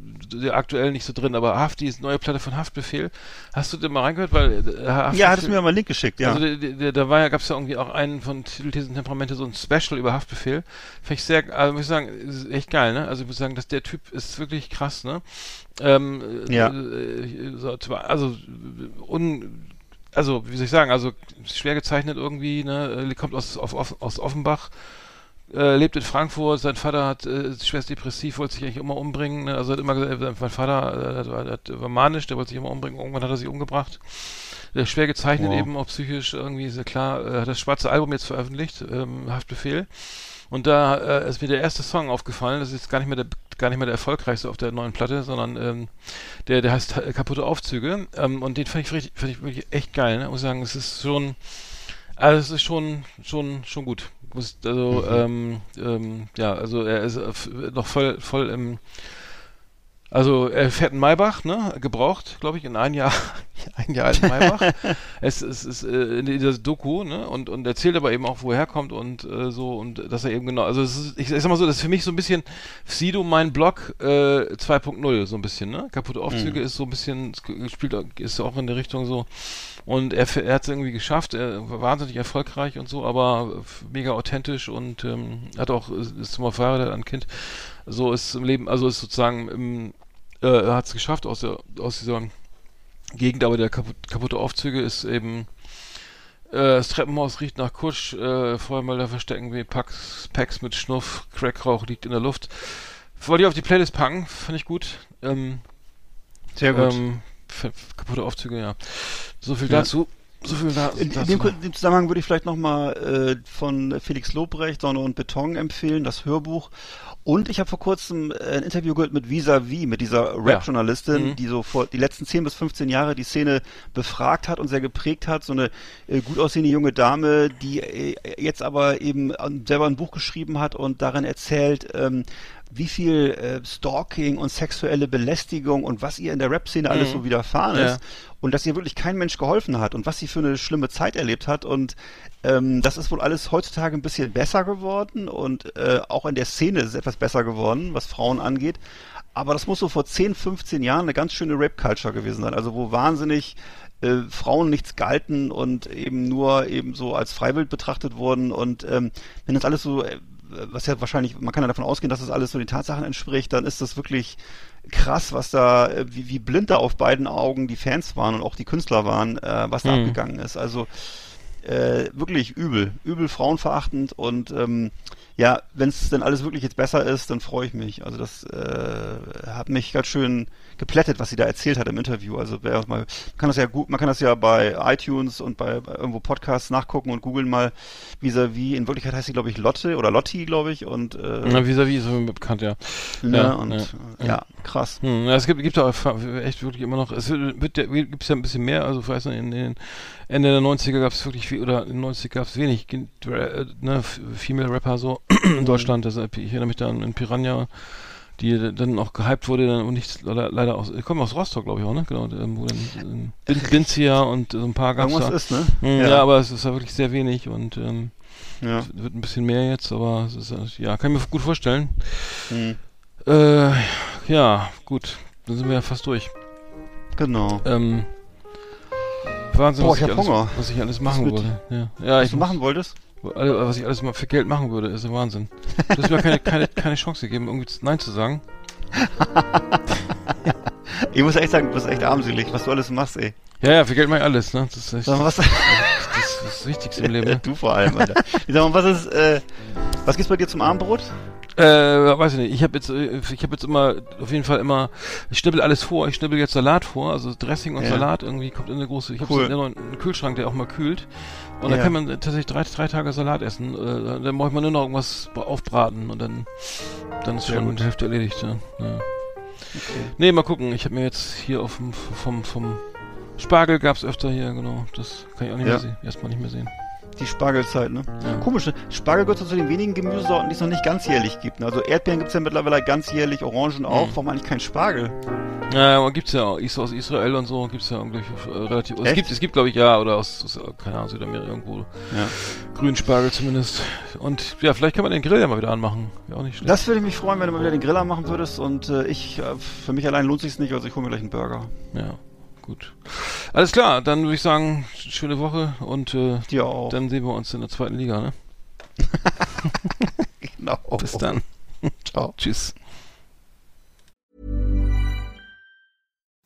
aktuell nicht so drin, aber Hafti ist neue Platte von Haftbefehl. Hast du da mal reingehört? Weil äh, Haftbefehl, Ja, hattest du mir mal einen Link geschickt, ja. Also da war ja, gab's ja irgendwie auch einen von Titelthesen Temperamente, so ein Special über Haftbefehl. Fand ich sehr, also muss ich sagen, ist echt geil, ne? Also ich muss sagen, dass der Typ ist wirklich krass, ne? Ähm, Ja. äh, so, also un, also wie soll ich sagen, also schwer gezeichnet irgendwie, ne? Äh, Kommt aus, auf, aus Offenbach. Äh, lebt in Frankfurt, sein Vater hat äh, ist schwerst depressiv, wollte sich eigentlich immer umbringen. Ne? Also hat immer gesagt, äh, mein Vater äh, hat, war manisch, der wollte sich immer umbringen. Irgendwann hat er sich umgebracht. Ist schwer gezeichnet, Wow. eben auch psychisch irgendwie, ist ja klar. Äh, hat das schwarze Album jetzt veröffentlicht, ähm, Haftbefehl. Und da äh, ist mir der erste Song aufgefallen. Das ist jetzt gar nicht mehr der gar nicht mehr der erfolgreichste auf der neuen Platte, sondern ähm, der der heißt äh, kaputte Aufzüge. Ähm, und den fand ich, richtig, fand ich wirklich echt geil. Ne? Ich muss sagen, es ist schon, also es ist schon schon schon gut. Also ähm, ähm, ja, also er ist äh, noch voll voll im also er fährt einen Maybach, ne, gebraucht, glaube ich, in ein Jahr, ein Jahr alten Maybach. es, es ist äh, in dieser Doku, ne, und und erzählt aber eben auch, woher er kommt und äh, so und dass er eben genau, also es ist, ich, ich sag mal so, das ist für mich so ein bisschen Sido mein Blog äh, 2.0 so ein bisschen, ne, kaputte Aufzüge ist so ein bisschen spielt ist auch in der Richtung so. Und er, er hat es irgendwie geschafft, er war wahnsinnig erfolgreich und so, aber mega authentisch und ähm, hat auch ist zum hat ein Kind so ist im Leben, also ist sozusagen im, äh, er hat es geschafft aus der aus dieser Gegend, aber der kaputt, kaputte Aufzüge ist eben äh, das Treppenhaus riecht nach Kusch, äh, Feuermelder verstecken wie Packs, Packs mit Schnuff, Crackrauch liegt in der Luft. Wollte ich auf die Playlist packen, finde ich gut. Ähm, Sehr gut. ähm, kaputte Aufzüge, ja. So viel Ja. dazu. So viel da, In, in dem, in dem Zusammenhang würde ich vielleicht nochmal äh, von Felix Lobrecht Sonne und Beton empfehlen, das Hörbuch. Und ich habe vor kurzem äh, ein Interview gehört mit Visavi, mit dieser Rap-Journalistin, Mhm. die so vor die letzten 10 bis 15 Jahre die Szene befragt hat und sehr geprägt hat. So eine äh, gut aussehende junge Dame, die äh, jetzt aber eben ähm, selber ein Buch geschrieben hat und darin erzählt, ähm, wie viel äh, Stalking und sexuelle Belästigung und was ihr in der Rap-Szene alles Mhm. so widerfahren Ja. ist und dass ihr wirklich kein Mensch geholfen hat und was sie für eine schlimme Zeit erlebt hat und ähm, das ist wohl alles heutzutage ein bisschen besser geworden und äh, auch in der Szene ist es etwas besser geworden, was Frauen angeht. Aber das muss so vor 10, 15 Jahren eine ganz schöne Rape-Culture gewesen sein. Also wo wahnsinnig äh, Frauen nichts galten und eben nur eben so als Freiwild betrachtet wurden und ähm, wenn das alles so, äh, was ja wahrscheinlich, man kann ja davon ausgehen, dass das alles so den Tatsachen entspricht, dann ist das wirklich krass, was da, äh, wie, wie blind da auf beiden Augen die Fans waren und auch die Künstler waren, äh, was da Mhm. abgegangen ist. Also äh, wirklich übel, übel frauenverachtend und ähm, ja, wenn es denn alles wirklich jetzt besser ist, dann freue ich mich. Also das äh, hat mich ganz schön geplättet, was sie da erzählt hat im Interview. Also wer mal, man kann das ja gut, man kann das ja bei iTunes und bei, bei irgendwo Podcasts nachgucken und googeln mal vis-à-vis. In Wirklichkeit heißt sie, glaube ich, Lotte oder Lotti, glaube ich. Und äh, Na, vis-à-vis ist mir bekannt, ja. ne, ja, und ja, ja, ja. krass. Hm, ja, es gibt, gibt auch echt wirklich immer noch, es wird, wird ja, gibt ja ein bisschen mehr, also ich weiß nicht, in den Ende der 90er gab es wirklich viel, oder in den 90er gab es wenig, äh, ne, Female Rapper so in Deutschland, also ich erinnere mich da an, an Piranha, die dann auch gehypt wurde dann und nicht leider, aus, kommen aus Rostock, glaube ich auch, ne? Genau, ähm, wo dann ähm, Bin- Binzia und so ein paar Irgendwas da. ist, ne? Hm, ja. aber es ist ja wirklich sehr wenig und ähm, ja. wird ein bisschen mehr jetzt, aber es ist, äh, ja, kann ich mir gut vorstellen. Hm. Äh, ja, gut, dann sind wir ja fast durch. Genau. Ähm, Wahnsinn, Boah, was, ich ich alles, Hunger. was ich alles machen würde. Ja, ja Was ich du muss- machen wolltest? was ich alles mal für Geld machen würde, ist ein Wahnsinn. Du hast mir keine, keine, keine Chance gegeben, irgendwie Nein zu sagen. Ich muss echt sagen, du bist echt armselig, was du alles machst, ey. Ja, ja, für Geld mache ich alles, ne? Das ist, echt, Sag mal, was, das, ist das Wichtigste im Leben. Ne? du vor allem, Alter. Ich sag mal, was ist, äh, was gibt's bei dir zum Abendbrot? Äh, weiß ich nicht. Ich habe jetzt, äh, ich habe jetzt immer, auf jeden Fall immer, ich schnibbel alles vor. Ich schnibbel jetzt Salat vor, also Dressing und Ja. Salat irgendwie kommt in eine große. Ich habe Cool. so einen, Kühlschrank, der auch mal kühlt. Und Ja. da kann man tatsächlich drei, drei Tage Salat essen. Äh, dann braucht man nur noch irgendwas bra- aufbraten und dann, dann ist Sehr schon gut. die Hälfte erledigt. Ja. ja. Nee, mal gucken. Ich habe mir jetzt hier auf dem, vom, vom Spargel gab's öfter hier, genau. Das kann ich auch nicht Ja. mehr sehen. Erstmal nicht mehr sehen. Die Spargelzeit, ne? Komisch, ne? Spargel gehört zu den wenigen Gemüsesorten, die es noch nicht ganzjährlich gibt. Ne? Also Erdbeeren gibt's ja mittlerweile ganzjährlich, Orangen auch. Mhm. Warum eigentlich kein Spargel? Ja, aber gibt's ja auch, ist aus Israel und so, gibt's ja irgendwie äh, relativ, es Echt? gibt, es gibt glaube ich ja, oder aus, aus, keine Ahnung, Südamerika irgendwo, Ja. Grünspargel zumindest. Und ja, vielleicht kann man den Grill ja mal wieder anmachen, wäre auch nicht schlecht. Das würde mich freuen, wenn du mal wieder den Griller machen würdest. Und äh, ich, äh, für mich allein lohnt sich's nicht, also ich hole mir gleich einen Burger. Ja, gut. Alles klar, dann würde ich sagen, schöne Woche und äh, dann sehen wir uns in der zweiten Liga, ne? Genau. Bis dann. Ciao. Tschüss.